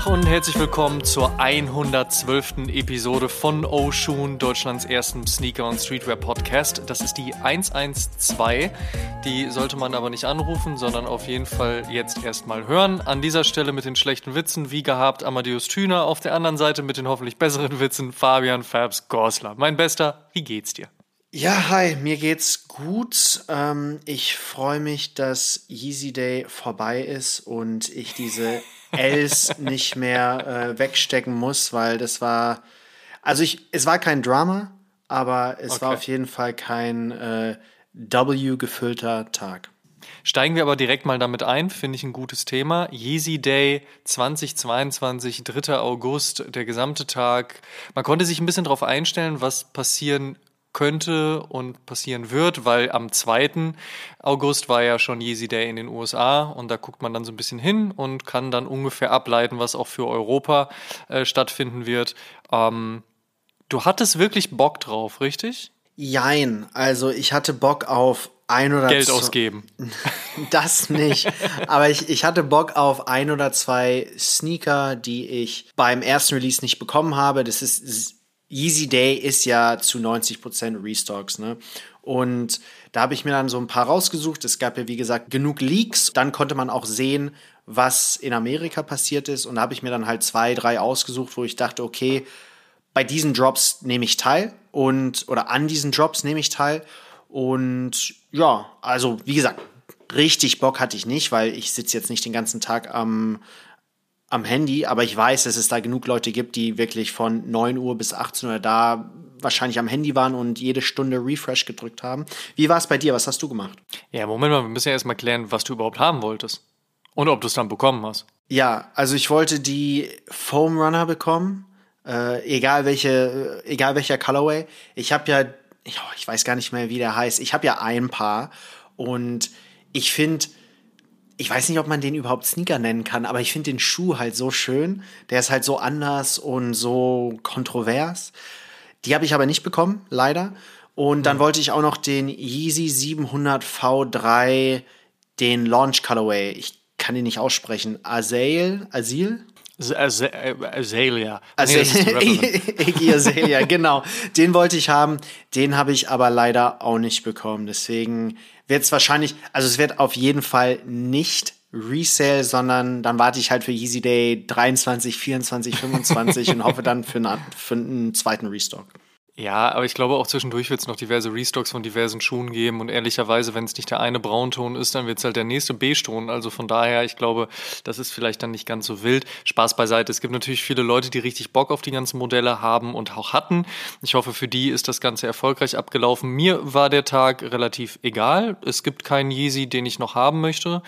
Tag und herzlich willkommen zur 112. Episode von Oshun, Deutschlands ersten Sneaker- und Streetwear-Podcast. Das ist die 112. Die sollte man aber nicht anrufen, sondern auf jeden Fall jetzt erstmal hören. An dieser Stelle mit den schlechten Witzen, wie gehabt, Amadeus Thüner. Auf der anderen Seite mit den hoffentlich besseren Witzen, Fabian Fabs Gorsler. Mein Bester, wie geht's dir? Ja, hi, mir geht's gut. Ähm, ich freue mich, dass Yeezy Day vorbei ist und ich diese Ls nicht mehr äh, wegstecken muss, weil das war, also ich, es war kein Drama, aber es okay. war auf jeden Fall kein äh, W gefüllter Tag. Steigen wir aber direkt mal damit ein, finde ich ein gutes Thema. Yeezy Day 2022, 3. August, der gesamte Tag. Man konnte sich ein bisschen darauf einstellen, was passieren könnte und passieren wird, weil am 2. August war ja schon Yeezy Day in den USA und da guckt man dann so ein bisschen hin und kann dann ungefähr ableiten, was auch für Europa äh, stattfinden wird. Ähm, du hattest wirklich Bock drauf, richtig? Jein, also ich hatte Bock auf ein oder Geld ausgeben. das nicht. Aber ich, ich hatte Bock auf ein oder zwei Sneaker, die ich beim ersten Release nicht bekommen habe. Das ist Yeezy Day ist ja zu 90% Restocks, ne? Und da habe ich mir dann so ein paar rausgesucht. Es gab ja, wie gesagt, genug Leaks. Dann konnte man auch sehen, was in Amerika passiert ist. Und da habe ich mir dann halt zwei, drei ausgesucht, wo ich dachte, okay, bei diesen Drops nehme ich teil und oder an diesen Drops nehme ich teil. Und ja, also wie gesagt, richtig Bock hatte ich nicht, weil ich sitze jetzt nicht den ganzen Tag am, am Handy, aber ich weiß, dass es da genug Leute gibt, die wirklich von 9 Uhr bis 18 Uhr da wahrscheinlich am Handy waren und jede Stunde Refresh gedrückt haben. Wie war es bei dir? Was hast du gemacht? Ja, Moment mal, wir müssen ja erstmal klären, was du überhaupt haben wolltest. Und ob du es dann bekommen hast. Ja, also ich wollte die Foam Runner bekommen, äh, egal welche, äh, egal welcher Colorway. Ich habe ja, ich weiß gar nicht mehr, wie der heißt. Ich habe ja ein Paar und ich finde, ich weiß nicht, ob man den überhaupt Sneaker nennen kann, aber ich finde den Schuh halt so schön. Der ist halt so anders und so kontrovers. Die habe ich aber nicht bekommen, leider. Und dann mhm. wollte ich auch noch den Yeezy 700 V3, den Launch Colorway. Ich kann ihn nicht aussprechen. Azael? Asil? Azalea. Iggy Azalea, genau. Den wollte ich haben. Den habe ich aber leider auch nicht bekommen. Deswegen wird es wahrscheinlich, also es wird auf jeden Fall nicht Resale, sondern dann warte ich halt für Yeezy Day 23, 24, 25 und hoffe dann für, eine, für einen zweiten Restock. Ja, aber ich glaube auch zwischendurch wird es noch diverse Restocks von diversen Schuhen geben und ehrlicherweise, wenn es nicht der eine Braunton ist, dann wird es halt der nächste Beige-Ton. Also von daher, ich glaube, das ist vielleicht dann nicht ganz so wild. Spaß beiseite. Es gibt natürlich viele Leute, die richtig Bock auf die ganzen Modelle haben und auch hatten. Ich hoffe, für die ist das Ganze erfolgreich abgelaufen. Mir war der Tag relativ egal. Es gibt keinen Yeezy, den ich noch haben möchte,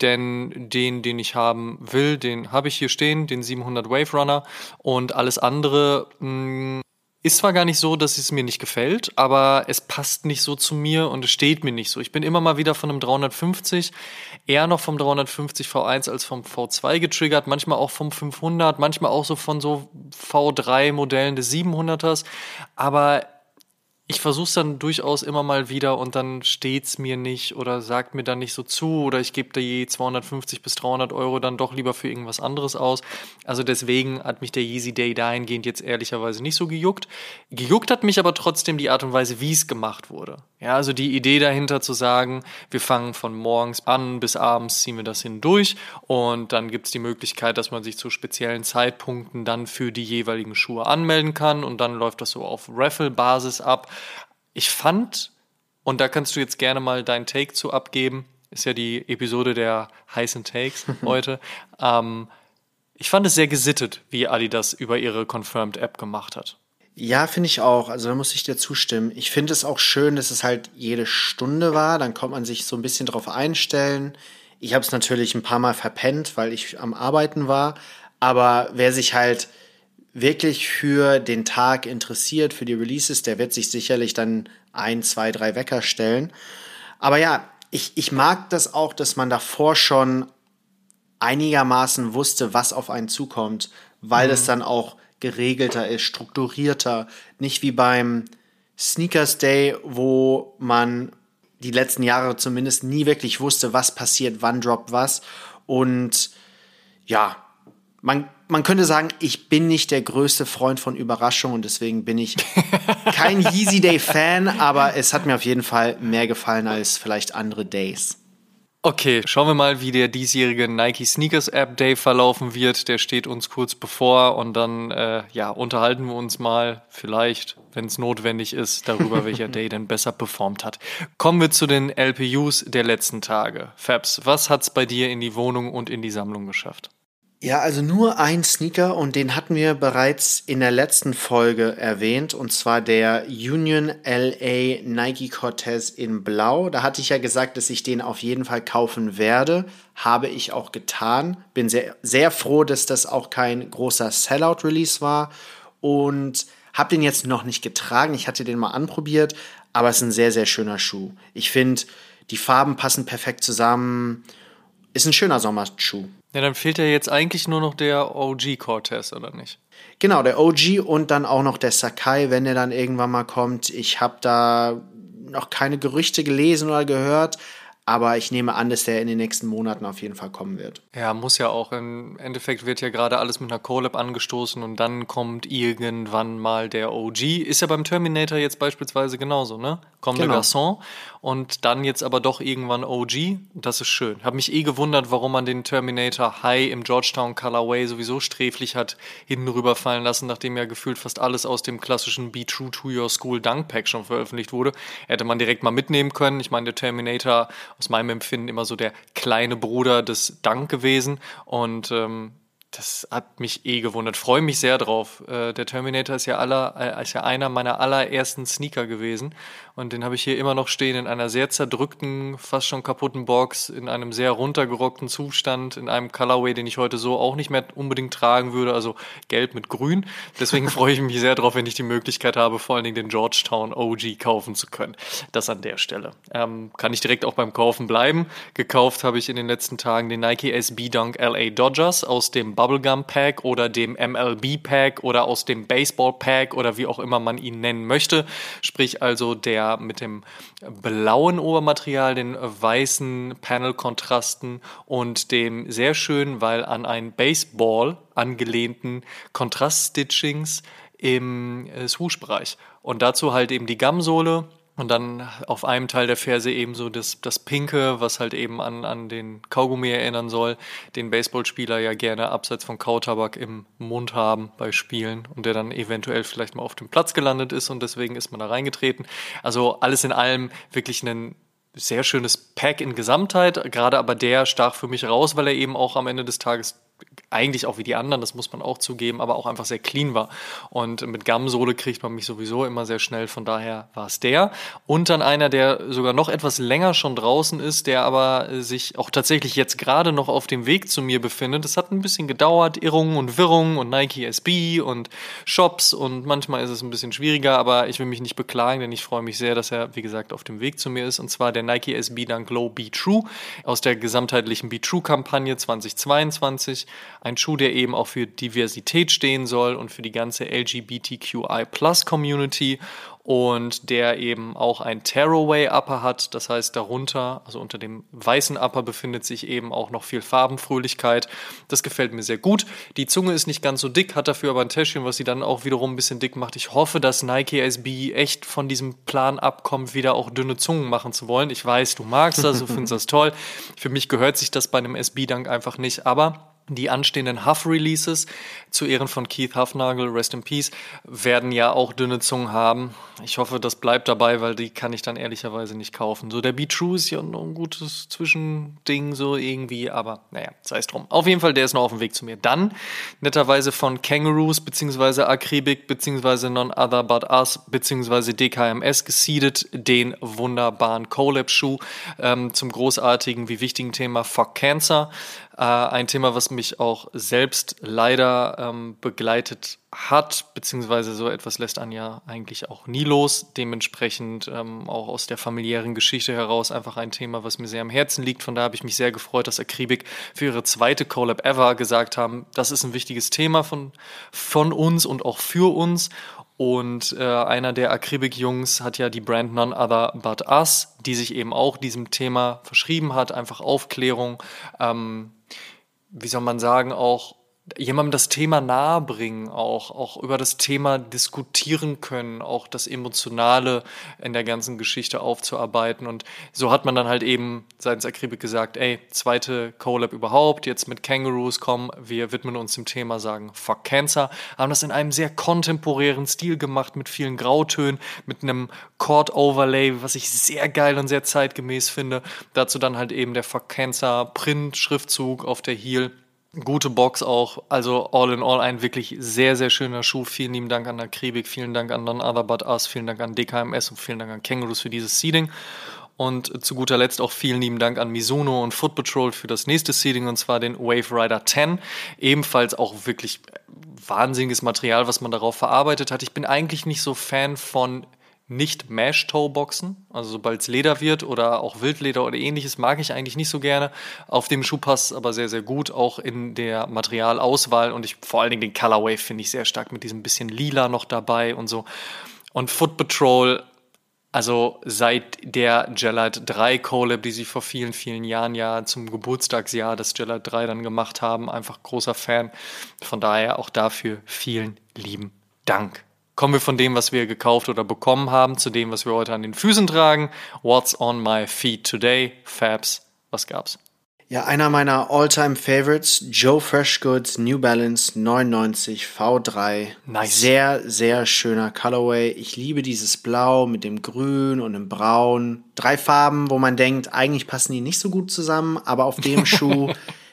denn den, den ich haben will, den habe ich hier stehen, den 700 Wave Runner und alles andere, mh, mm, ist zwar gar nicht so, dass es mir nicht gefällt, aber es passt nicht so zu mir und es steht mir nicht so. Ich bin immer mal wieder von einem 350, eher noch vom 350 V1 als vom V2 getriggert, manchmal auch vom 500, manchmal auch so von so V3-Modellen des 700ers, aber ich versuche es dann durchaus immer mal wieder und dann steht's mir nicht oder sagt mir dann nicht so zu oder ich gebe da je 250 bis 300 Euro dann doch lieber für irgendwas anderes aus. Also deswegen hat mich der Yeezy Day dahingehend jetzt ehrlicherweise nicht so gejuckt. Gejuckt hat mich aber trotzdem die Art und Weise, wie es gemacht wurde. Ja, also die Idee dahinter zu sagen, wir fangen von morgens an bis abends ziehen wir das hindurch und dann gibt's die Möglichkeit, dass man sich zu speziellen Zeitpunkten dann für die jeweiligen Schuhe anmelden kann und dann läuft das so auf Raffle-Basis ab ich fand, und da kannst du jetzt gerne mal deinen Take zu abgeben, ist ja die Episode der heißen Takes heute. ähm, ich fand es sehr gesittet, wie Adidas über ihre Confirmed App gemacht hat. Ja, finde ich auch. Also da muss ich dir zustimmen. Ich finde es auch schön, dass es halt jede Stunde war. Dann kommt man sich so ein bisschen drauf einstellen. Ich habe es natürlich ein paar Mal verpennt, weil ich am Arbeiten war. Aber wer sich halt wirklich für den Tag interessiert, für die Releases, der wird sich sicherlich dann ein, zwei, drei Wecker stellen. Aber ja, ich, ich mag das auch, dass man davor schon einigermaßen wusste, was auf einen zukommt, weil mhm. es dann auch geregelter ist, strukturierter, nicht wie beim Sneakers Day, wo man die letzten Jahre zumindest nie wirklich wusste, was passiert, wann droppt was. Und ja, man, man könnte sagen, ich bin nicht der größte Freund von Überraschungen und deswegen bin ich kein Yeezy Day Fan, aber es hat mir auf jeden Fall mehr gefallen als vielleicht andere Days. Okay, schauen wir mal, wie der diesjährige Nike Sneakers App Day verlaufen wird. Der steht uns kurz bevor und dann äh, ja, unterhalten wir uns mal vielleicht, wenn es notwendig ist, darüber, welcher Day denn besser performt hat. Kommen wir zu den LPUs der letzten Tage. Fabs, was hat's bei dir in die Wohnung und in die Sammlung geschafft? Ja, also nur ein Sneaker und den hatten wir bereits in der letzten Folge erwähnt und zwar der Union LA Nike Cortez in Blau. Da hatte ich ja gesagt, dass ich den auf jeden Fall kaufen werde. Habe ich auch getan. Bin sehr, sehr froh, dass das auch kein großer Sellout-Release war und habe den jetzt noch nicht getragen. Ich hatte den mal anprobiert, aber es ist ein sehr, sehr schöner Schuh. Ich finde, die Farben passen perfekt zusammen. Ist ein schöner Sommerschuh. Ja, dann fehlt ja jetzt eigentlich nur noch der OG Cortez, oder nicht? Genau, der OG und dann auch noch der Sakai, wenn er dann irgendwann mal kommt. Ich habe da noch keine Gerüchte gelesen oder gehört, aber ich nehme an, dass der in den nächsten Monaten auf jeden Fall kommen wird. Ja, muss ja auch. Im Endeffekt wird ja gerade alles mit einer Collab angestoßen und dann kommt irgendwann mal der OG. Ist ja beim Terminator jetzt beispielsweise genauso, ne? Kommt genau. der Garçon und dann jetzt aber doch irgendwann OG. Das ist schön. Hab mich eh gewundert, warum man den Terminator High im Georgetown Colorway sowieso sträflich hat hinten rüberfallen lassen, nachdem ja gefühlt fast alles aus dem klassischen Be True to Your School Dunk Pack schon veröffentlicht wurde. Hätte man direkt mal mitnehmen können. Ich meine, der Terminator aus meinem Empfinden immer so der kleine Bruder des Dunk gewesen und ähm, das hat mich eh gewundert. Freue mich sehr drauf. Äh, der Terminator ist ja, aller, äh, ist ja einer meiner allerersten Sneaker gewesen. Und den habe ich hier immer noch stehen in einer sehr zerdrückten, fast schon kaputten Box, in einem sehr runtergerockten Zustand, in einem Colorway, den ich heute so auch nicht mehr unbedingt tragen würde, also gelb mit grün. Deswegen freue ich mich sehr drauf, wenn ich die Möglichkeit habe, vor allen Dingen den Georgetown OG kaufen zu können. Das an der Stelle. Ähm, kann ich direkt auch beim Kaufen bleiben. Gekauft habe ich in den letzten Tagen den Nike SB Dunk LA Dodgers aus dem Bubblegum Pack oder dem MLB Pack oder aus dem Baseball Pack oder wie auch immer man ihn nennen möchte. Sprich also der mit dem blauen Obermaterial, den weißen Panel-Kontrasten und dem sehr schön, weil an ein Baseball angelehnten Kontraststitchings im äh, Swoosh-Bereich. Und dazu halt eben die Gamsohle und dann auf einem Teil der Ferse eben so das, das Pinke, was halt eben an, an den Kaugummi erinnern soll, den Baseballspieler ja gerne abseits von Kautabak im Mund haben bei Spielen und der dann eventuell vielleicht mal auf dem Platz gelandet ist und deswegen ist man da reingetreten. Also alles in allem wirklich ein sehr schönes Pack in Gesamtheit, gerade aber der stach für mich raus, weil er eben auch am Ende des Tages eigentlich auch wie die anderen, das muss man auch zugeben, aber auch einfach sehr clean war. Und mit Gamsohle kriegt man mich sowieso immer sehr schnell, von daher war es der. Und dann einer, der sogar noch etwas länger schon draußen ist, der aber sich auch tatsächlich jetzt gerade noch auf dem Weg zu mir befindet. Das hat ein bisschen gedauert, Irrungen und Wirrungen und Nike SB und Shops und manchmal ist es ein bisschen schwieriger, aber ich will mich nicht beklagen, denn ich freue mich sehr, dass er, wie gesagt, auf dem Weg zu mir ist. Und zwar der Nike SB Dunk Low Be True aus der gesamtheitlichen Be True Kampagne 2022 ein Schuh, der eben auch für Diversität stehen soll und für die ganze LGBTQI-Plus-Community und der eben auch ein Tearaway Upper hat. Das heißt, darunter, also unter dem weißen Upper, befindet sich eben auch noch viel Farbenfröhlichkeit. Das gefällt mir sehr gut. Die Zunge ist nicht ganz so dick, hat dafür aber ein Täschchen, was sie dann auch wiederum ein bisschen dick macht. Ich hoffe, dass Nike SB echt von diesem Plan abkommt, wieder auch dünne Zungen machen zu wollen. Ich weiß, du magst das, du findest das toll. Für mich gehört sich das bei einem SB-Dank einfach nicht, aber die anstehenden Huff-Releases zu Ehren von Keith Huffnagel, Rest in Peace, werden ja auch dünne Zungen haben. Ich hoffe, das bleibt dabei, weil die kann ich dann ehrlicherweise nicht kaufen. So der Be True ist ja noch ein gutes Zwischending so irgendwie, aber naja, sei es drum. Auf jeden Fall, der ist noch auf dem Weg zu mir. Dann netterweise von Kangaroos beziehungsweise Akribik beziehungsweise None Other But Us beziehungsweise DKMS gesiedet, den wunderbaren Collab-Schuh ähm, zum großartigen wie wichtigen Thema Fuck Cancer. Äh, ein Thema, was mich auch selbst leider ähm, begleitet hat, beziehungsweise so etwas lässt Anja eigentlich auch nie los. Dementsprechend ähm, auch aus der familiären Geschichte heraus einfach ein Thema, was mir sehr am Herzen liegt. Von da habe ich mich sehr gefreut, dass Akribik für ihre zweite Collab ever gesagt haben, das ist ein wichtiges Thema von, von uns und auch für uns. Und äh, einer der Akribik-Jungs hat ja die Brand None Other But Us, die sich eben auch diesem Thema verschrieben hat, einfach Aufklärung. Ähm, wie soll man sagen, auch jemandem das Thema nahebringen, auch, auch über das Thema diskutieren können, auch das Emotionale in der ganzen Geschichte aufzuarbeiten. Und so hat man dann halt eben seitens Akribik gesagt, ey, zweite Collab überhaupt, jetzt mit Kangaroos kommen, wir widmen uns dem Thema, sagen Fuck Cancer, haben das in einem sehr kontemporären Stil gemacht, mit vielen Grautönen, mit einem Chord-Overlay, was ich sehr geil und sehr zeitgemäß finde. Dazu dann halt eben der Fuck Cancer Print-Schriftzug auf der Heel gute Box auch. Also all in all ein wirklich sehr, sehr schöner Schuh. Vielen lieben Dank an Akribik, vielen Dank an None Other But Us, vielen Dank an DKMS und vielen Dank an Kangaroos für dieses Seeding. Und zu guter Letzt auch vielen lieben Dank an Mizuno und Foot Patrol für das nächste Seeding und zwar den Wave Rider 10. Ebenfalls auch wirklich wahnsinniges Material, was man darauf verarbeitet hat. Ich bin eigentlich nicht so Fan von nicht Mesh-Toe-Boxen. Also sobald es Leder wird oder auch Wildleder oder ähnliches, mag ich eigentlich nicht so gerne. Auf dem Schuh passt aber sehr, sehr gut, auch in der Materialauswahl. Und ich vor allen Dingen den Colorway finde ich sehr stark mit diesem bisschen Lila noch dabei und so. Und Foot Patrol, also seit der Gelite 3 Collab, die sie vor vielen, vielen Jahren ja zum Geburtstagsjahr des Gelite 3 dann gemacht haben, einfach großer Fan. Von daher auch dafür vielen lieben Dank. Kommen wir von dem, was wir gekauft oder bekommen haben, zu dem, was wir heute an den Füßen tragen. What's on my feet today? Fabs, was gab's? Ja, einer meiner All-Time Favorites, Joe Freshgoods New Balance 99 V3. Nice. Sehr, sehr schöner Colorway. Ich liebe dieses Blau mit dem Grün und dem Braun. Drei Farben, wo man denkt, eigentlich passen die nicht so gut zusammen, aber auf dem Schuh,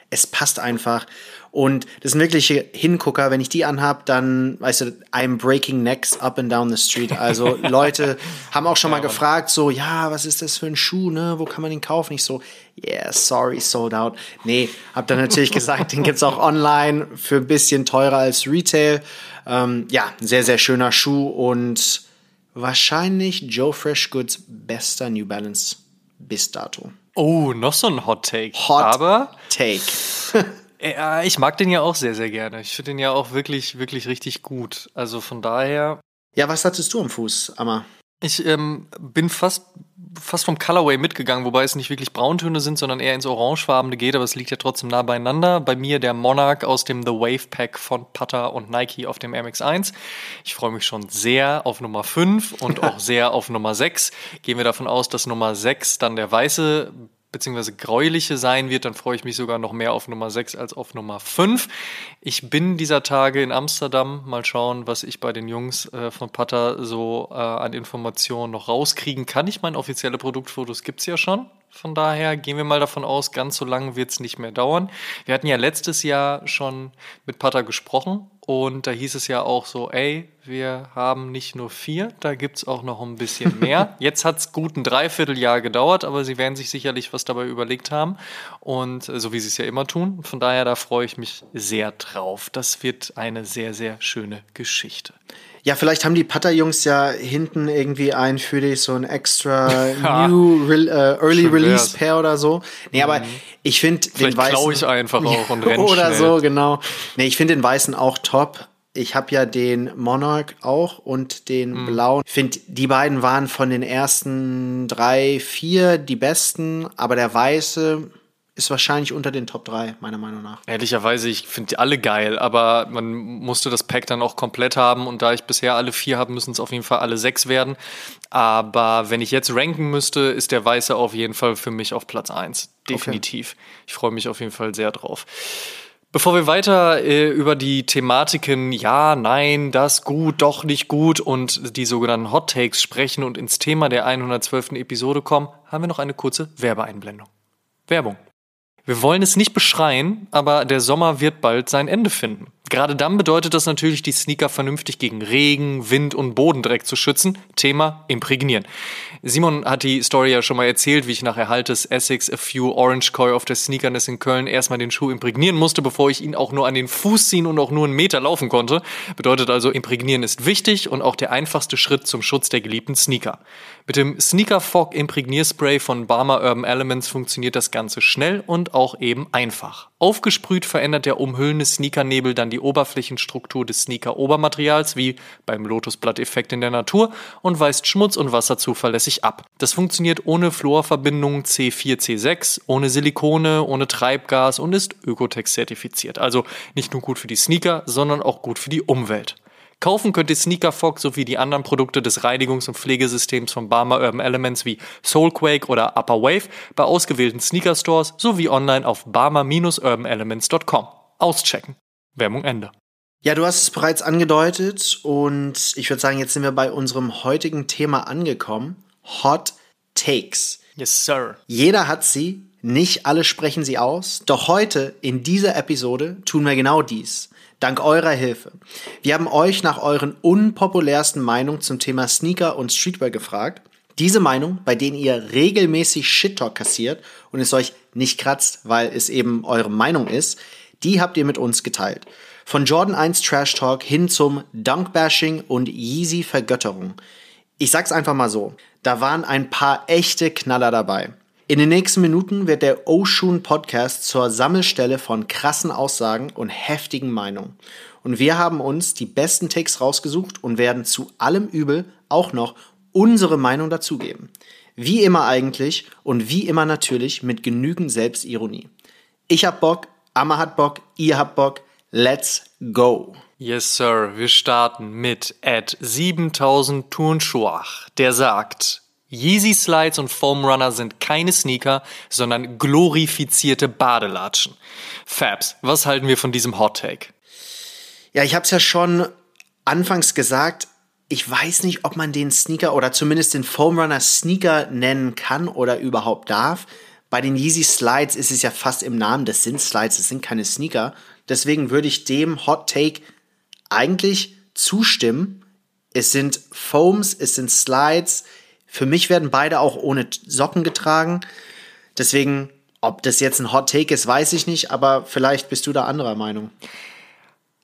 es passt einfach. Und das sind wirkliche Hingucker. Wenn ich die anhab, dann, weißt du, I'm breaking necks up and down the street. Also Leute haben auch schon mal gefragt, so, ja, was ist das für ein Schuh, ne? Wo kann man den kaufen? Ich so, yeah, sorry, sold out. Nee, hab dann natürlich gesagt, den gibt's auch online für ein bisschen teurer als Retail. Ähm, ja, sehr, sehr schöner Schuh und wahrscheinlich Joe Fresh Goods bester New Balance bis dato. Oh, noch so ein Hot Take. Hot Aber Take. Ja, ich mag den ja auch sehr, sehr gerne. Ich finde den ja auch wirklich, wirklich richtig gut. Also von daher. Ja, was hattest du am Fuß, Amma? Ich ähm, bin fast, fast vom Colorway mitgegangen, wobei es nicht wirklich Brauntöne sind, sondern eher ins Orangefarbene geht, aber es liegt ja trotzdem nah beieinander. Bei mir der Monarch aus dem The Wave Pack von Putter und Nike auf dem MX1. Ich freue mich schon sehr auf Nummer 5 und auch sehr auf Nummer 6. Gehen wir davon aus, dass Nummer 6 dann der weiße beziehungsweise gräuliche sein wird, dann freue ich mich sogar noch mehr auf Nummer 6 als auf Nummer 5. Ich bin dieser Tage in Amsterdam. Mal schauen, was ich bei den Jungs äh, von Pata so äh, an Informationen noch rauskriegen kann. Ich meine, offizielle Produktfotos gibt es ja schon. Von daher gehen wir mal davon aus, ganz so lange wird es nicht mehr dauern. Wir hatten ja letztes Jahr schon mit Pata gesprochen und da hieß es ja auch so, ey, wir haben nicht nur vier, da gibt es auch noch ein bisschen mehr. Jetzt hat es gut ein Dreivierteljahr gedauert, aber sie werden sich sicherlich was dabei überlegt haben. Und äh, so wie sie es ja immer tun. Von daher, da freue ich mich sehr drauf. Das wird eine sehr, sehr schöne Geschichte. Ja, vielleicht haben die Putter-Jungs ja hinten irgendwie ein für dich so ein extra New Re äh, Early Release Pair oder so. Nee, aber mhm. ich finde den weißen. Vielleicht ich einfach auch und renn Oder schnell. so, genau. Nee, ich finde den weißen auch top. Ich habe ja den Monarch auch und den mhm. blauen. Ich finde, die beiden waren von den ersten drei, vier die besten, aber der weiße ist wahrscheinlich unter den Top 3, meiner Meinung nach. Ehrlicherweise, ich finde die alle geil, aber man musste das Pack dann auch komplett haben und da ich bisher alle vier habe, müssen es auf jeden Fall alle sechs werden. Aber wenn ich jetzt ranken müsste, ist der Weiße auf jeden Fall für mich auf Platz 1. Definitiv. Okay. Ich freue mich auf jeden Fall sehr drauf. Bevor wir weiter äh, über die Thematiken ja, nein, das gut, doch nicht gut und die sogenannten Hot Takes sprechen und ins Thema der 112. Episode kommen, haben wir noch eine kurze Werbeeinblendung. Werbung. Wir wollen es nicht beschreien, aber der Sommer wird bald sein Ende finden. Gerade dann bedeutet das natürlich, die Sneaker vernünftig gegen Regen, Wind und Bodendreck zu schützen. Thema Imprägnieren. Simon hat die Story ja schon mal erzählt, wie ich nach Erhalt des Essex A Few Orange Koi auf der Sneakerness in Köln erstmal den Schuh imprägnieren musste, bevor ich ihn auch nur an den Fuß ziehen und auch nur einen Meter laufen konnte. Bedeutet also, Imprägnieren ist wichtig und auch der einfachste Schritt zum Schutz der geliebten Sneaker. Mit dem Sneaker Fog Imprägnierspray von Barmer Urban Elements funktioniert das Ganze schnell und auch eben einfach. Aufgesprüht verändert der umhüllende Sneakernebel dann die Oberflächenstruktur des Sneaker-Obermaterials, wie beim Lotusblatt-Effekt in der Natur, und weist Schmutz und Wasser zuverlässig ab. Das funktioniert ohne Fluorverbindungen C4, C6, ohne Silikone, ohne Treibgas und ist Ökotex zertifiziert. Also nicht nur gut für die Sneaker, sondern auch gut für die Umwelt. Kaufen könnt ihr Sneaker Fog sowie die anderen Produkte des Reinigungs- und Pflegesystems von Barmer Urban Elements wie Soulquake oder Upper Wave bei ausgewählten Sneaker Stores sowie online auf barmer-urbanelements.com. Auschecken. Werbung Ende. Ja, du hast es bereits angedeutet und ich würde sagen, jetzt sind wir bei unserem heutigen Thema angekommen. Hot Takes. Yes, sir. Jeder hat sie, nicht alle sprechen sie aus, doch heute in dieser Episode tun wir genau dies. Dank eurer Hilfe. Wir haben euch nach euren unpopulärsten Meinungen zum Thema Sneaker und Streetwear gefragt. Diese Meinung, bei denen ihr regelmäßig Shit-Talk kassiert und es euch nicht kratzt, weil es eben eure Meinung ist, die habt ihr mit uns geteilt. Von Jordan 1 Trash Talk hin zum Dunk-Bashing und Yeezy Vergötterung. Ich sag's einfach mal so. Da waren ein paar echte Knaller dabei. In den nächsten Minuten wird der Oshun Podcast zur Sammelstelle von krassen Aussagen und heftigen Meinungen. Und wir haben uns die besten Takes rausgesucht und werden zu allem Übel auch noch unsere Meinung dazugeben. Wie immer eigentlich und wie immer natürlich mit genügend Selbstironie. Ich hab Bock, Amma hat Bock, ihr habt Bock. Let's go! Yes, Sir. Wir starten mit Ed 7000 Turnschuach, der sagt, Yeezy Slides und Foam Runner sind keine Sneaker, sondern glorifizierte Badelatschen. Fabs, was halten wir von diesem Hot Take? Ja, ich habe es ja schon anfangs gesagt. Ich weiß nicht, ob man den Sneaker oder zumindest den Foam Runner Sneaker nennen kann oder überhaupt darf. Bei den Yeezy Slides ist es ja fast im Namen, das sind Slides, das sind keine Sneaker. Deswegen würde ich dem Hot Take eigentlich zustimmen. Es sind Foams, es sind Slides, für mich werden beide auch ohne Socken getragen. Deswegen, ob das jetzt ein Hot Take ist, weiß ich nicht, aber vielleicht bist du da anderer Meinung.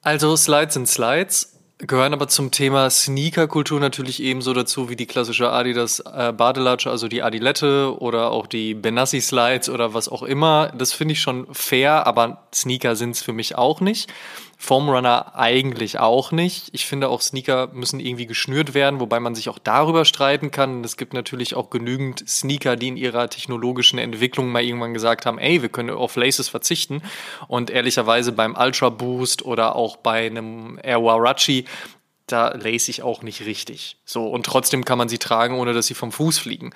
Also Slides sind Slides, gehören aber zum Thema Sneaker-Kultur natürlich ebenso dazu wie die klassische Adidas äh, Badelatsche, also die Adilette oder auch die Benassi Slides oder was auch immer. Das finde ich schon fair, aber Sneaker sind es für mich auch nicht. Foamrunner eigentlich auch nicht. Ich finde auch Sneaker müssen irgendwie geschnürt werden, wobei man sich auch darüber streiten kann. Es gibt natürlich auch genügend Sneaker, die in ihrer technologischen Entwicklung mal irgendwann gesagt haben, ey, wir können auf Laces verzichten. Und ehrlicherweise beim Ultra Boost oder auch bei einem Air Warachi, da lace ich auch nicht richtig. So, und trotzdem kann man sie tragen, ohne dass sie vom Fuß fliegen.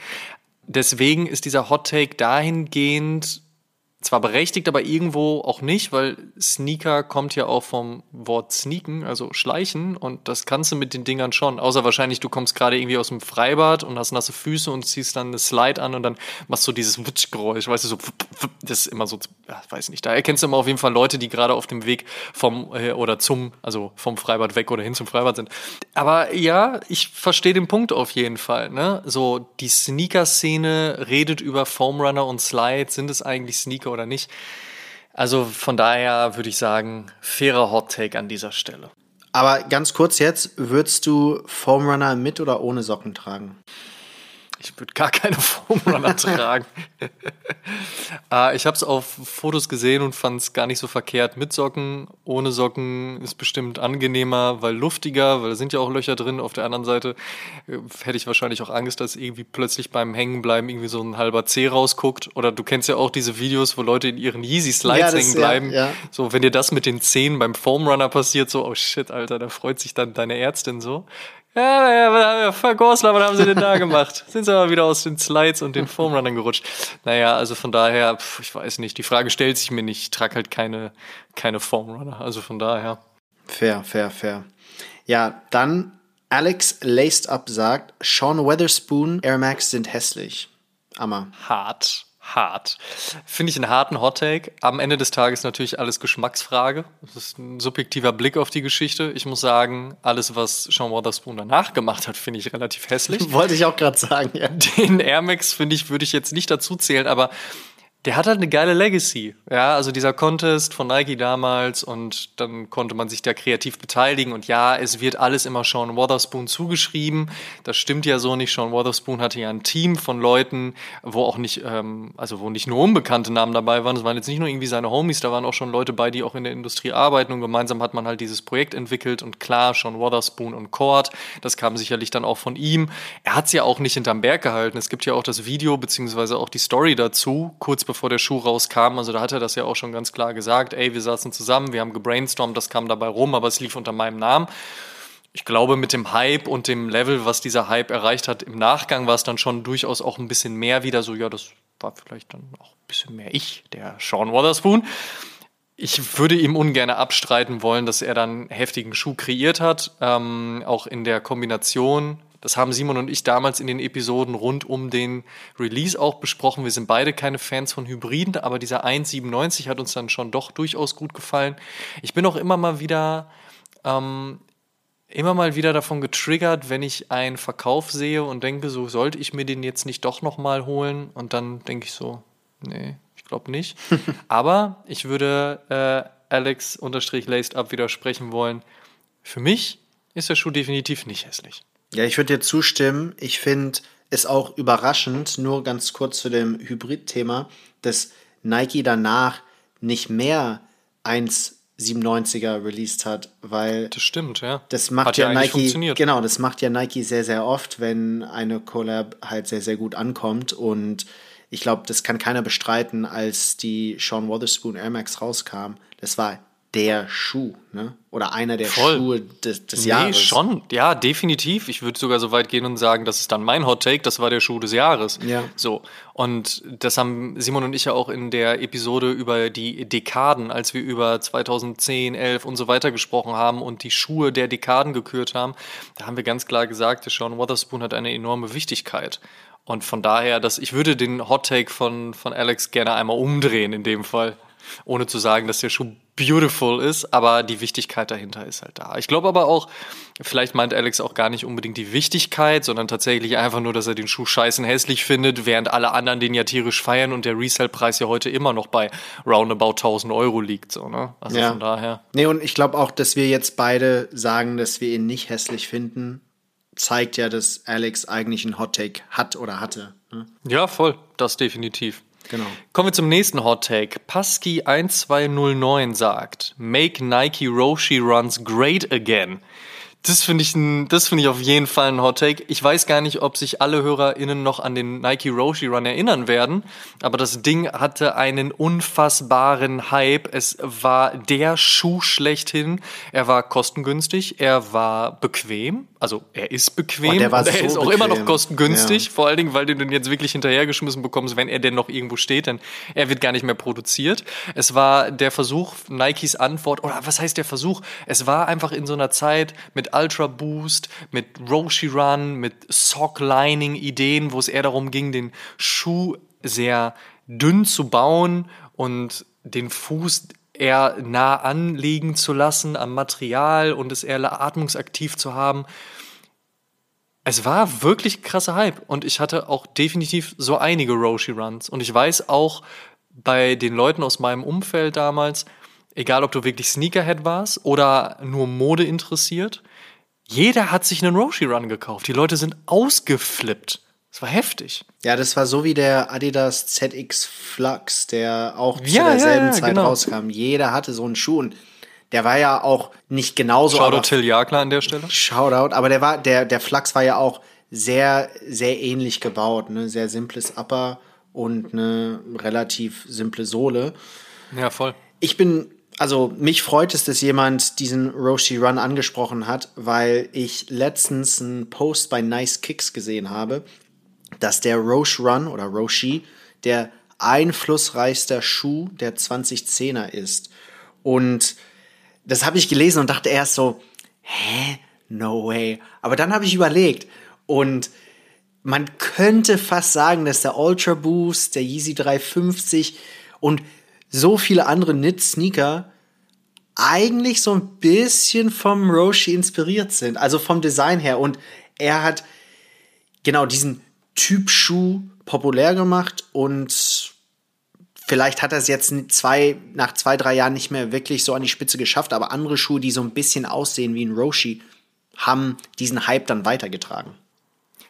Deswegen ist dieser Hot Take dahingehend zwar berechtigt, aber irgendwo auch nicht, weil Sneaker kommt ja auch vom Wort sneaken, also schleichen und das kannst du mit den Dingern schon. Außer wahrscheinlich, du kommst gerade irgendwie aus dem Freibad und hast nasse Füße und ziehst dann eine Slide an und dann machst du dieses Wutschgeräusch, weißt du, so, das ist immer so, ja, weiß nicht. Da erkennst du immer auf jeden Fall Leute, die gerade auf dem Weg vom äh, oder zum, also vom Freibad weg oder hin zum Freibad sind. Aber ja, ich verstehe den Punkt auf jeden Fall. Ne? So, die Sneaker-Szene redet über Foam Runner und Slide. Sind es eigentlich Sneaker oder nicht. Also von daher würde ich sagen, fairer Hot Take an dieser Stelle. Aber ganz kurz jetzt, würdest du Foam Runner mit oder ohne Socken tragen? Ich würde gar keine Foamrunner tragen. äh, ich habe es auf Fotos gesehen und fand es gar nicht so verkehrt. Mit Socken, ohne Socken ist bestimmt angenehmer, weil luftiger, weil da sind ja auch Löcher drin. Auf der anderen Seite äh, hätte ich wahrscheinlich auch Angst, dass irgendwie plötzlich beim Hängenbleiben irgendwie so ein halber Zeh rausguckt. Oder du kennst ja auch diese Videos, wo Leute in ihren Yeezy Slides ja, hängen bleiben. Ja, ja. So, wenn dir das mit den Zehen beim Foamrunner passiert, so, oh shit, Alter, da freut sich dann deine Ärztin so. Ja, ja, ja, Frau Gorsler, was haben Sie denn da gemacht? Sind Sie aber wieder aus den Slides und den Foamrunnern gerutscht? Naja, also von daher, pf, ich weiß nicht, die Frage stellt sich mir nicht. Ich trage halt keine, keine Foamrunner, also von daher. Fair, fair, fair. Ja, dann Alex Laced Up sagt, Sean Weatherspoon Air Max sind hässlich. Ammer. Hart hart. Finde ich einen harten Hottake. Am Ende des Tages natürlich alles Geschmacksfrage. Das ist ein subjektiver Blick auf die Geschichte. Ich muss sagen, alles, was Sean Wotherspoon danach gemacht hat, finde ich relativ hässlich. Wollte ich auch gerade sagen, ja. Den Air Max, finde ich, würde ich jetzt nicht dazu zählen, aber der hat halt eine geile Legacy. Ja, also dieser Contest von Nike damals und dann konnte man sich da kreativ beteiligen und ja, es wird alles immer Sean Wotherspoon zugeschrieben. Das stimmt ja so nicht. Sean Wotherspoon hatte ja ein Team von Leuten, wo auch nicht, ähm, also wo nicht nur unbekannte Namen dabei waren. Es waren jetzt nicht nur irgendwie seine Homies, da waren auch schon Leute bei, die auch in der Industrie arbeiten und gemeinsam hat man halt dieses Projekt entwickelt und klar, Sean Wotherspoon und Cord, das kam sicherlich dann auch von ihm. Er hat es ja auch nicht hinterm Berg gehalten. Es gibt ja auch das Video beziehungsweise auch die Story dazu, kurz bevor bevor der Schuh rauskam. Also da hat er das ja auch schon ganz klar gesagt. Ey, wir saßen zusammen, wir haben gebrainstormt, das kam dabei rum, aber es lief unter meinem Namen. Ich glaube, mit dem Hype und dem Level, was dieser Hype erreicht hat, im Nachgang war es dann schon durchaus auch ein bisschen mehr wieder so, ja, das war vielleicht dann auch ein bisschen mehr ich, der Sean Wotherspoon. Ich würde ihm ungern abstreiten wollen, dass er dann heftigen Schuh kreiert hat, ähm, auch in der Kombination das haben Simon und ich damals in den Episoden rund um den Release auch besprochen. Wir sind beide keine Fans von Hybriden, aber dieser 1,97 hat uns dann schon doch durchaus gut gefallen. Ich bin auch immer mal wieder ähm, immer mal wieder davon getriggert, wenn ich einen Verkauf sehe und denke, so sollte ich mir den jetzt nicht doch nochmal holen. Und dann denke ich so, nee, ich glaube nicht. Aber ich würde äh, Alex unterstrich laced up widersprechen wollen. Für mich ist der Schuh definitiv nicht hässlich. Ja, ich würde dir zustimmen. Ich finde es auch überraschend, nur ganz kurz zu dem Hybrid-Thema, dass Nike danach nicht mehr 1,97er released hat, weil das stimmt, ja. Das macht hat ja, ja Nike genau, das macht ja Nike sehr sehr oft, wenn eine Collab halt sehr sehr gut ankommt und ich glaube, das kann keiner bestreiten, als die Sean Wotherspoon Air Max rauskam. Das war der Schuh, ne? Oder einer der Voll. Schuhe des, des nee, Jahres. schon, ja, definitiv. Ich würde sogar so weit gehen und sagen, das ist dann mein Hot Take, das war der Schuh des Jahres. Ja. So. Und das haben Simon und ich ja auch in der Episode über die Dekaden, als wir über 2010, 11 und so weiter gesprochen haben und die Schuhe der Dekaden gekürt haben, da haben wir ganz klar gesagt, Sean Wotherspoon hat eine enorme Wichtigkeit. Und von daher, dass ich würde den Hot Take von, von Alex gerne einmal umdrehen in dem Fall ohne zu sagen, dass der Schuh beautiful ist, aber die Wichtigkeit dahinter ist halt da. Ich glaube aber auch, vielleicht meint Alex auch gar nicht unbedingt die Wichtigkeit, sondern tatsächlich einfach nur, dass er den Schuh scheißen hässlich findet, während alle anderen den ja tierisch feiern und der Resale-Preis ja heute immer noch bei roundabout 1000 Euro liegt, so, ne? Also ja. von daher. Nee, und ich glaube auch, dass wir jetzt beide sagen, dass wir ihn nicht hässlich finden, zeigt ja, dass Alex eigentlich einen Hot Take hat oder hatte. Ne? Ja, voll. Das definitiv. Genau. Kommen wir zum nächsten Hot Take. Pasky1209 sagt, Make Nike Roshi Runs great again. Das finde ich, ein, das finde ich auf jeden Fall ein Hot Take. Ich weiß gar nicht, ob sich alle HörerInnen noch an den Nike Roshi Run erinnern werden, aber das Ding hatte einen unfassbaren Hype. Es war der Schuh schlechthin. Er war kostengünstig, er war bequem, also er ist bequem oh, und er so ist auch bequem. immer noch kostengünstig, ja. vor allen Dingen, weil du den jetzt wirklich hinterhergeschmissen bekommst, wenn er denn noch irgendwo steht, denn er wird gar nicht mehr produziert. Es war der Versuch, Nikes Antwort, oder was heißt der Versuch? Es war einfach in so einer Zeit mit Ultra Boost, mit Roshi Run, mit Sock Lining Ideen, wo es eher darum ging, den Schuh sehr dünn zu bauen und den Fuß eher nah anliegen zu lassen am Material und es eher atmungsaktiv zu haben. Es war wirklich krasser Hype und ich hatte auch definitiv so einige Roshi-Runs. Und ich weiß auch bei den Leuten aus meinem Umfeld damals, egal ob du wirklich Sneakerhead warst oder nur Mode interessiert, jeder hat sich einen Roshi-Run gekauft. Die Leute sind ausgeflippt. Das war heftig. Ja, das war so wie der Adidas ZX Flux, der auch ja, zu derselben ja, ja, Zeit genau. rauskam. Jeder hatte so einen Schuh und der war ja auch nicht genauso. Shoutout Till Jagler an der Stelle. Shoutout, aber der war, der, der Flux war ja auch sehr, sehr ähnlich gebaut, ne? Sehr simples Upper und eine relativ simple Sohle. Ja, voll. Ich bin also mich freut es, dass jemand diesen Roshi Run angesprochen hat, weil ich letztens einen Post bei Nice Kicks gesehen habe, dass der Roche Run oder Roshi der einflussreichste Schuh der 2010er ist. Und das habe ich gelesen und dachte erst so, hä? No way. Aber dann habe ich überlegt und man könnte fast sagen, dass der Ultra Boost, der Yeezy 350 und so viele andere Knit-Sneaker eigentlich so ein bisschen vom Roshi inspiriert sind, also vom Design her. Und er hat genau diesen Typ Schuh populär gemacht und vielleicht hat er es jetzt zwei, nach zwei, drei Jahren nicht mehr wirklich so an die Spitze geschafft, aber andere Schuhe, die so ein bisschen aussehen wie ein Roshi, haben diesen Hype dann weitergetragen.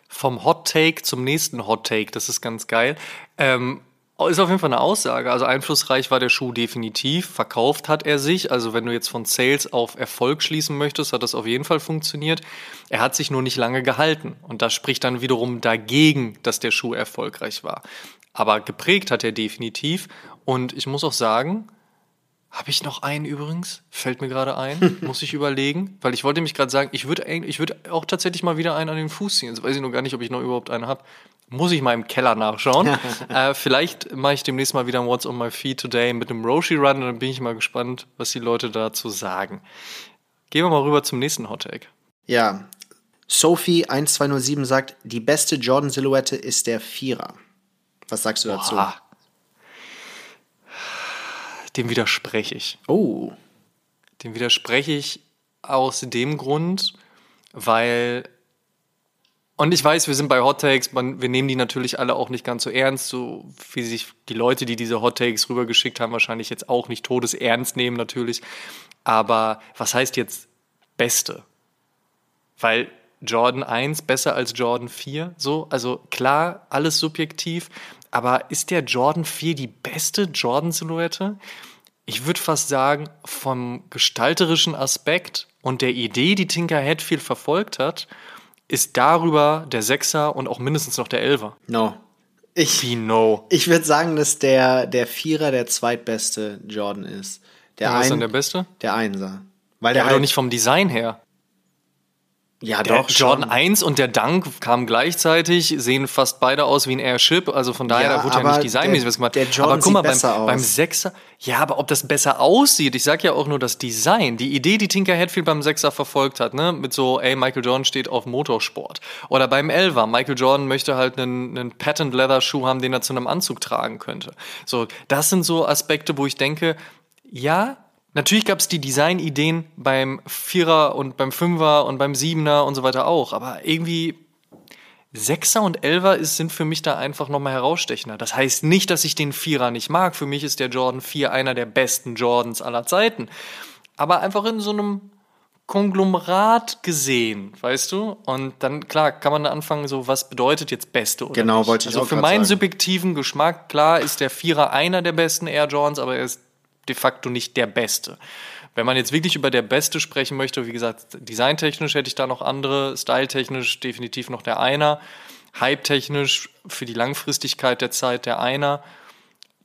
Vom Hot Take zum nächsten Hot Take, das ist ganz geil. Ähm, ist auf jeden Fall eine Aussage. Also einflussreich war der Schuh definitiv. Verkauft hat er sich. Also wenn du jetzt von Sales auf Erfolg schließen möchtest, hat das auf jeden Fall funktioniert. Er hat sich nur nicht lange gehalten. Und das spricht dann wiederum dagegen, dass der Schuh erfolgreich war. Aber geprägt hat er definitiv. Und ich muss auch sagen, habe ich noch einen übrigens? Fällt mir gerade ein. Muss ich überlegen. Weil ich wollte mich gerade sagen, ich würde ich würd auch tatsächlich mal wieder einen an den Fuß ziehen. Jetzt weiß ich noch gar nicht, ob ich noch überhaupt einen habe. Muss ich mal im Keller nachschauen. äh, vielleicht mache ich demnächst mal wieder ein What's on my feet today mit einem Roshi Run und dann bin ich mal gespannt, was die Leute dazu sagen. Gehen wir mal rüber zum nächsten Hot Take. Ja. Sophie1207 sagt, die beste Jordan-Silhouette ist der Vierer. Was sagst du dazu? Boah. Dem widerspreche ich. Oh. Dem widerspreche ich aus dem Grund, weil und ich weiß, wir sind bei Hot Takes, man, wir nehmen die natürlich alle auch nicht ganz so ernst, so wie sich die Leute, die diese Hot Takes rübergeschickt haben, wahrscheinlich jetzt auch nicht todesernst nehmen natürlich. Aber was heißt jetzt Beste? Weil Jordan 1 besser als Jordan 4, so, also klar, alles subjektiv, aber ist der Jordan 4 die beste Jordan-Silhouette? Ich würde fast sagen, vom gestalterischen Aspekt und der Idee, die Tinker Hatfield verfolgt hat, ist darüber der Sechser und auch mindestens noch der Elfer. No. Ich, Wie no? ich würde sagen, dass der, der Vierer der zweitbeste Jordan ist. Der, ist ein, dann der Beste? der Einser. Weil Der der aber doch halt, nicht vom Design her. Ja Der doch, Jordan schon. 1 und der Dunk kamen gleichzeitig, sehen fast beide aus wie ein Airship, also von daher, Ja, da wurde ja nicht designmäßig was gemacht. der Jordan aber guck mal, beim, aus. beim Sechser, ja, aber ob das besser aussieht, ich sag ja auch nur das Design, die Idee, die Tinker Hatfield beim Sechser verfolgt hat, ne, mit so, ey, Michael Jordan steht auf Motorsport. Oder beim Elfer, Michael Jordan möchte halt einen, einen Patent Leather Schuh haben, den er zu einem Anzug tragen könnte. So, das sind so Aspekte, wo ich denke, ja, Natürlich gab es die Designideen beim Vierer und beim Fünfer und beim Siebener und so weiter auch, aber irgendwie Sechser und Elfer ist, sind für mich da einfach nochmal herausstechender. Das heißt nicht, dass ich den Vierer nicht mag. Für mich ist der Jordan 4 einer der besten Jordans aller Zeiten. Aber einfach in so einem Konglomerat gesehen, weißt du? Und dann, klar, kann man da anfangen, so, was bedeutet jetzt Beste oder Genau, nicht? wollte ich also auch für meinen sagen. subjektiven Geschmack, klar, ist der Vierer einer der besten Air Jordans, aber er ist de facto nicht der Beste. Wenn man jetzt wirklich über der Beste sprechen möchte, wie gesagt, designtechnisch hätte ich da noch andere, styletechnisch definitiv noch der Einer, hype-technisch für die Langfristigkeit der Zeit der Einer.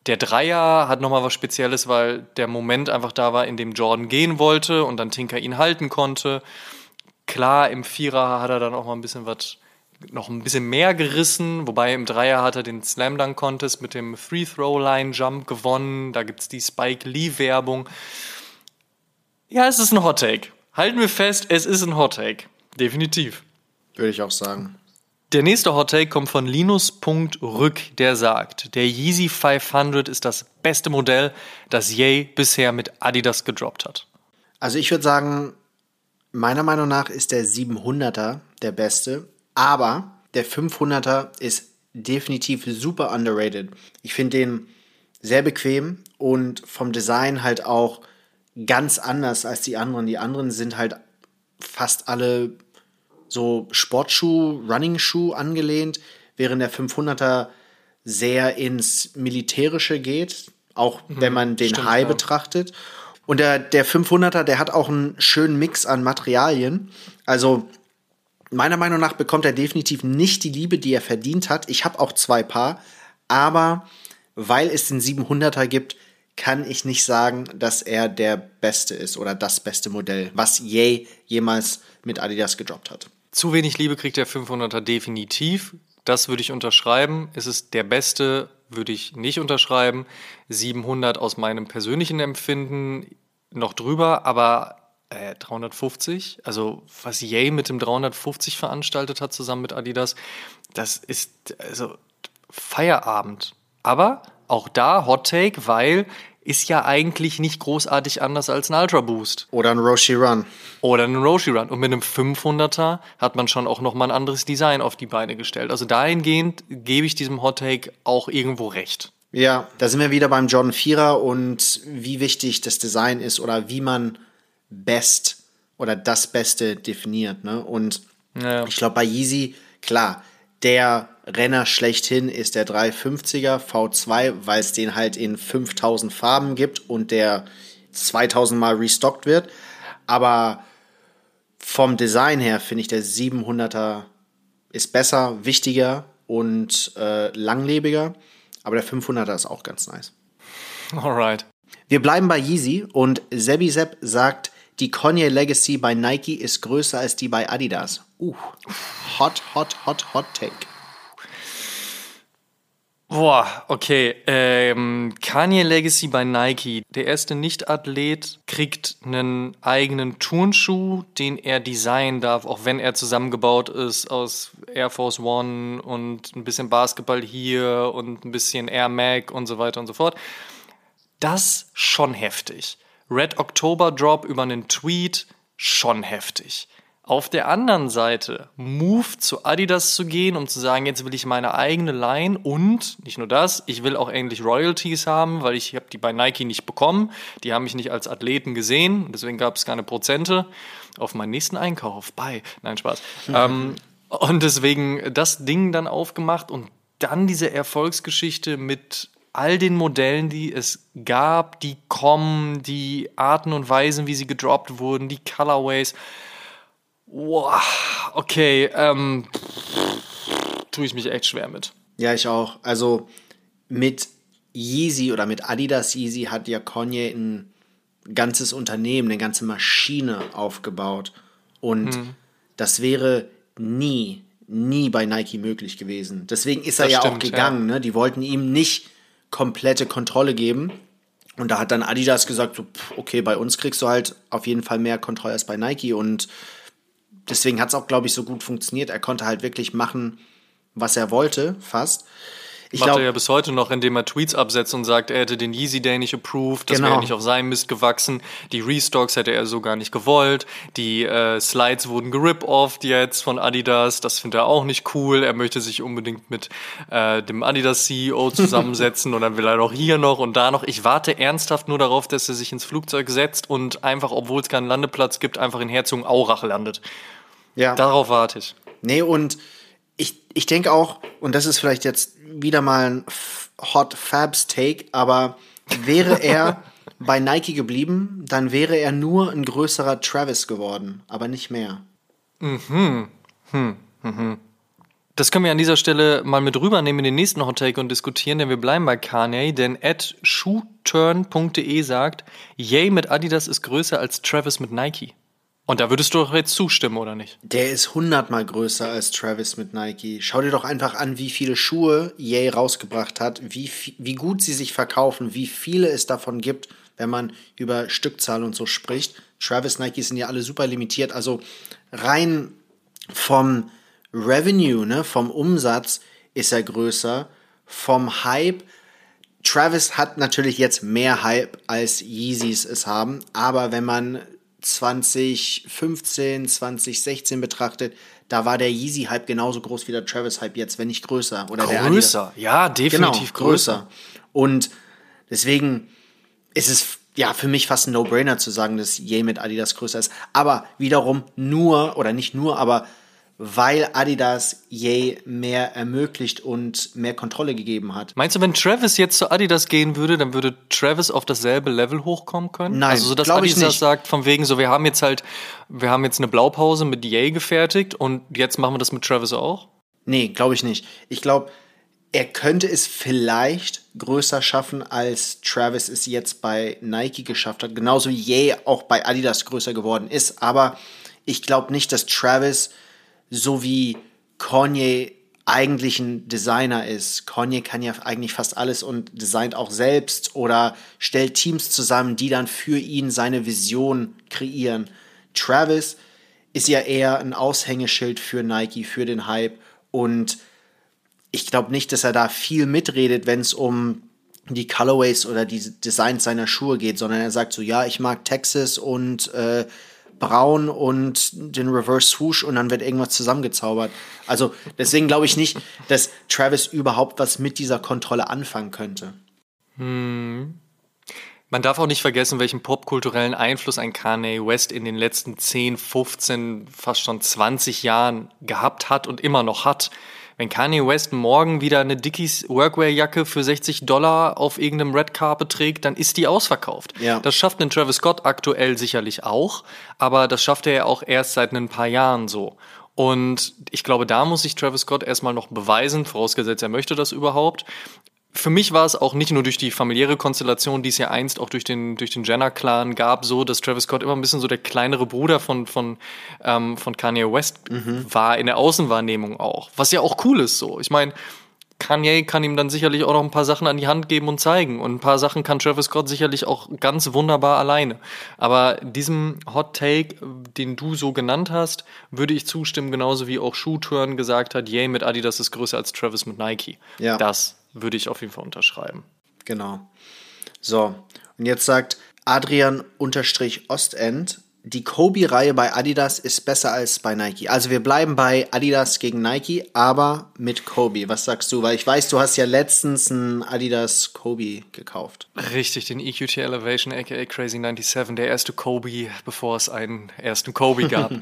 Der Dreier hat nochmal was Spezielles, weil der Moment einfach da war, in dem Jordan gehen wollte und dann Tinker ihn halten konnte. Klar, im Vierer hat er dann auch mal ein bisschen was, noch ein bisschen mehr gerissen, wobei im Dreier hat er den Slam Dunk Contest mit dem Free Throw Line Jump gewonnen. Da gibt es die Spike Lee Werbung. Ja, es ist ein Hot Take. Halten wir fest, es ist ein Hot Take. Definitiv. Würde ich auch sagen. Der nächste Hot Take kommt von Linus.rück, der sagt, der Yeezy 500 ist das beste Modell, das Ye bisher mit Adidas gedroppt hat. Also ich würde sagen, meiner Meinung nach ist der 700er der beste, aber der 500er ist definitiv super underrated. Ich finde den sehr bequem und vom Design halt auch ganz anders als die anderen. Die anderen sind halt fast alle so Sportschuh, Running-Schuh angelehnt, während der 500er sehr ins Militärische geht, auch wenn man den stimmt, High ja. betrachtet. Und der, der 500er, der hat auch einen schönen Mix an Materialien. Also meiner Meinung nach bekommt er definitiv nicht die Liebe, die er verdient hat. Ich habe auch zwei Paar, aber weil es den 700er gibt, kann ich nicht sagen, dass er der beste ist oder das beste Modell, was Ye jemals mit Adidas gedroppt hat. Zu wenig Liebe kriegt der 500er definitiv. Das würde ich unterschreiben. Es ist der beste, würde ich nicht unterschreiben. 700 aus meinem persönlichen Empfinden noch drüber, aber äh, 350, also was Ye mit dem 350 veranstaltet hat zusammen mit Adidas, das ist also Feierabend. Aber auch da Hot Take, weil ist ja eigentlich nicht großartig anders als ein Ultra Boost Oder ein Roshi Run. oder einen Roshi Run. Und mit einem 500er hat man schon auch nochmal ein anderes Design auf die Beine gestellt. Also dahingehend gebe ich diesem Hot Take auch irgendwo recht. Ja, da sind wir wieder beim Jordan 4er und wie wichtig das Design ist oder wie man best oder das Beste definiert. Ne? Und ja. ich glaube, bei Yeezy, klar, der Renner schlechthin ist der 350er V2, weil es den halt in 5000 Farben gibt und der 2000 Mal restockt wird. Aber vom Design her finde ich der 700er ist besser, wichtiger und äh, langlebiger. Aber der 500er ist auch ganz nice. Alright. Wir bleiben bei Yeezy und Sebi Sepp sagt, die Kanye Legacy bei Nike ist größer als die bei Adidas. Uh, hot, hot, hot, hot take. Boah, okay. Ähm, Kanye Legacy bei Nike. Der erste Nicht-Athlet kriegt einen eigenen Turnschuh, den er designen darf, auch wenn er zusammengebaut ist aus Air Force One und ein bisschen Basketball hier und ein bisschen Air Mac und so weiter und so fort. Das schon heftig. Red October Drop über einen Tweet schon heftig. Auf der anderen Seite, Move zu Adidas zu gehen, um zu sagen, jetzt will ich meine eigene Line und nicht nur das, ich will auch endlich Royalties haben, weil ich habe die bei Nike nicht bekommen. Die haben mich nicht als Athleten gesehen, deswegen gab es keine Prozente auf meinen nächsten Einkauf. Bei, nein Spaß. Mhm. Ähm, und deswegen das Ding dann aufgemacht und dann diese Erfolgsgeschichte mit all den Modellen, die es gab, die kommen, die Arten und Weisen, wie sie gedroppt wurden, die Colorways. Wow, okay, ähm, tue ich mich echt schwer mit. Ja, ich auch. Also mit Yeezy oder mit Adidas Yeezy hat ja Kanye ein ganzes Unternehmen, eine ganze Maschine aufgebaut. Und hm. das wäre nie, nie bei Nike möglich gewesen. Deswegen ist er das ja stimmt, auch gegangen. Ja. Ne? Die wollten ihm nicht komplette Kontrolle geben. Und da hat dann Adidas gesagt, so, okay, bei uns kriegst du halt auf jeden Fall mehr Kontrolle als bei Nike. Und deswegen hat es auch, glaube ich, so gut funktioniert. Er konnte halt wirklich machen, was er wollte, fast. Ich Macht glaub, er ja bis heute noch, indem er Tweets absetzt und sagt, er hätte den Yeezy Day nicht approved, das genau. wäre nicht auf seinem Mist gewachsen. Die Restocks hätte er so gar nicht gewollt. Die äh, Slides wurden gerip-offed jetzt von Adidas. Das findet er auch nicht cool. Er möchte sich unbedingt mit äh, dem Adidas CEO zusammensetzen und dann will er doch hier noch und da noch. Ich warte ernsthaft nur darauf, dass er sich ins Flugzeug setzt und einfach, obwohl es keinen Landeplatz gibt, einfach in Herzogenaurach landet. Ja. Darauf warte ich. Nee, und ich, ich denke auch, und das ist vielleicht jetzt wieder mal ein Hot Fabs Take, aber wäre er bei Nike geblieben, dann wäre er nur ein größerer Travis geworden, aber nicht mehr. Mhm. Hm. Mhm. Das können wir an dieser Stelle mal mit rübernehmen in den nächsten Hot Take und diskutieren, denn wir bleiben bei Kanye, denn at shoeturn.de sagt, Yay mit Adidas ist größer als Travis mit Nike. Und da würdest du doch jetzt zustimmen, oder nicht? Der ist hundertmal größer als Travis mit Nike. Schau dir doch einfach an, wie viele Schuhe Ye rausgebracht hat, wie, wie gut sie sich verkaufen, wie viele es davon gibt, wenn man über Stückzahl und so spricht. Travis Nike sind ja alle super limitiert. Also rein vom Revenue, ne, vom Umsatz ist er größer. Vom Hype Travis hat natürlich jetzt mehr Hype als Yeezys es haben, aber wenn man 2015, 2016 betrachtet, da war der Yeezy-Hype genauso groß wie der Travis-Hype jetzt, wenn nicht größer. Oder größer, der ja, definitiv genau, größer. Und deswegen ist es ja für mich fast ein No-Brainer zu sagen, dass Ye mit Adidas größer ist. Aber wiederum nur, oder nicht nur, aber weil Adidas Ye mehr ermöglicht und mehr Kontrolle gegeben hat. Meinst du, wenn Travis jetzt zu Adidas gehen würde, dann würde Travis auf dasselbe Level hochkommen können? Nein, also so dass Adidas sagt von wegen so, wir haben jetzt halt, wir haben jetzt eine Blaupause mit Ye gefertigt und jetzt machen wir das mit Travis auch? Nee, glaube ich nicht. Ich glaube, er könnte es vielleicht größer schaffen, als Travis es jetzt bei Nike geschafft hat. Genauso wie Ye auch bei Adidas größer geworden ist. Aber ich glaube nicht, dass Travis so wie Kanye eigentlich ein Designer ist. Kanye kann ja eigentlich fast alles und designt auch selbst oder stellt Teams zusammen, die dann für ihn seine Vision kreieren. Travis ist ja eher ein Aushängeschild für Nike, für den Hype und ich glaube nicht, dass er da viel mitredet, wenn es um die Colorways oder die Designs seiner Schuhe geht, sondern er sagt so, ja, ich mag Texas und äh, braun und den Reverse Swoosh und dann wird irgendwas zusammengezaubert. Also deswegen glaube ich nicht, dass Travis überhaupt was mit dieser Kontrolle anfangen könnte. Hm. Man darf auch nicht vergessen, welchen popkulturellen Einfluss ein Kanye West in den letzten 10, 15, fast schon 20 Jahren gehabt hat und immer noch hat. Wenn Kanye West morgen wieder eine Dickies Workwear-Jacke für 60 Dollar auf irgendeinem Red Carpet trägt, dann ist die ausverkauft. Ja. Das schafft ein Travis Scott aktuell sicherlich auch, aber das schafft er ja auch erst seit ein paar Jahren so. Und ich glaube, da muss sich Travis Scott erstmal noch beweisen, vorausgesetzt er möchte das überhaupt für mich war es auch nicht nur durch die familiäre Konstellation, die es ja einst auch durch den, durch den Jenner-Clan gab, so, dass Travis Scott immer ein bisschen so der kleinere Bruder von, von, ähm, von Kanye West mhm. war, in der Außenwahrnehmung auch. Was ja auch cool ist so. Ich meine, Kanye kann ihm dann sicherlich auch noch ein paar Sachen an die Hand geben und zeigen. Und ein paar Sachen kann Travis Scott sicherlich auch ganz wunderbar alleine. Aber diesem Hot Take, den du so genannt hast, würde ich zustimmen, genauso wie auch Schuhturn gesagt hat, yay mit Adidas ist größer als Travis mit Nike. Ja. Das würde ich auf jeden Fall unterschreiben. Genau. So, und jetzt sagt Adrian-Ostend, die Kobe-Reihe bei Adidas ist besser als bei Nike. Also wir bleiben bei Adidas gegen Nike, aber mit Kobe. Was sagst du? Weil ich weiß, du hast ja letztens einen Adidas Kobe gekauft. Richtig, den EQT Elevation, aka Crazy 97, der erste Kobe, bevor es einen ersten Kobe gab.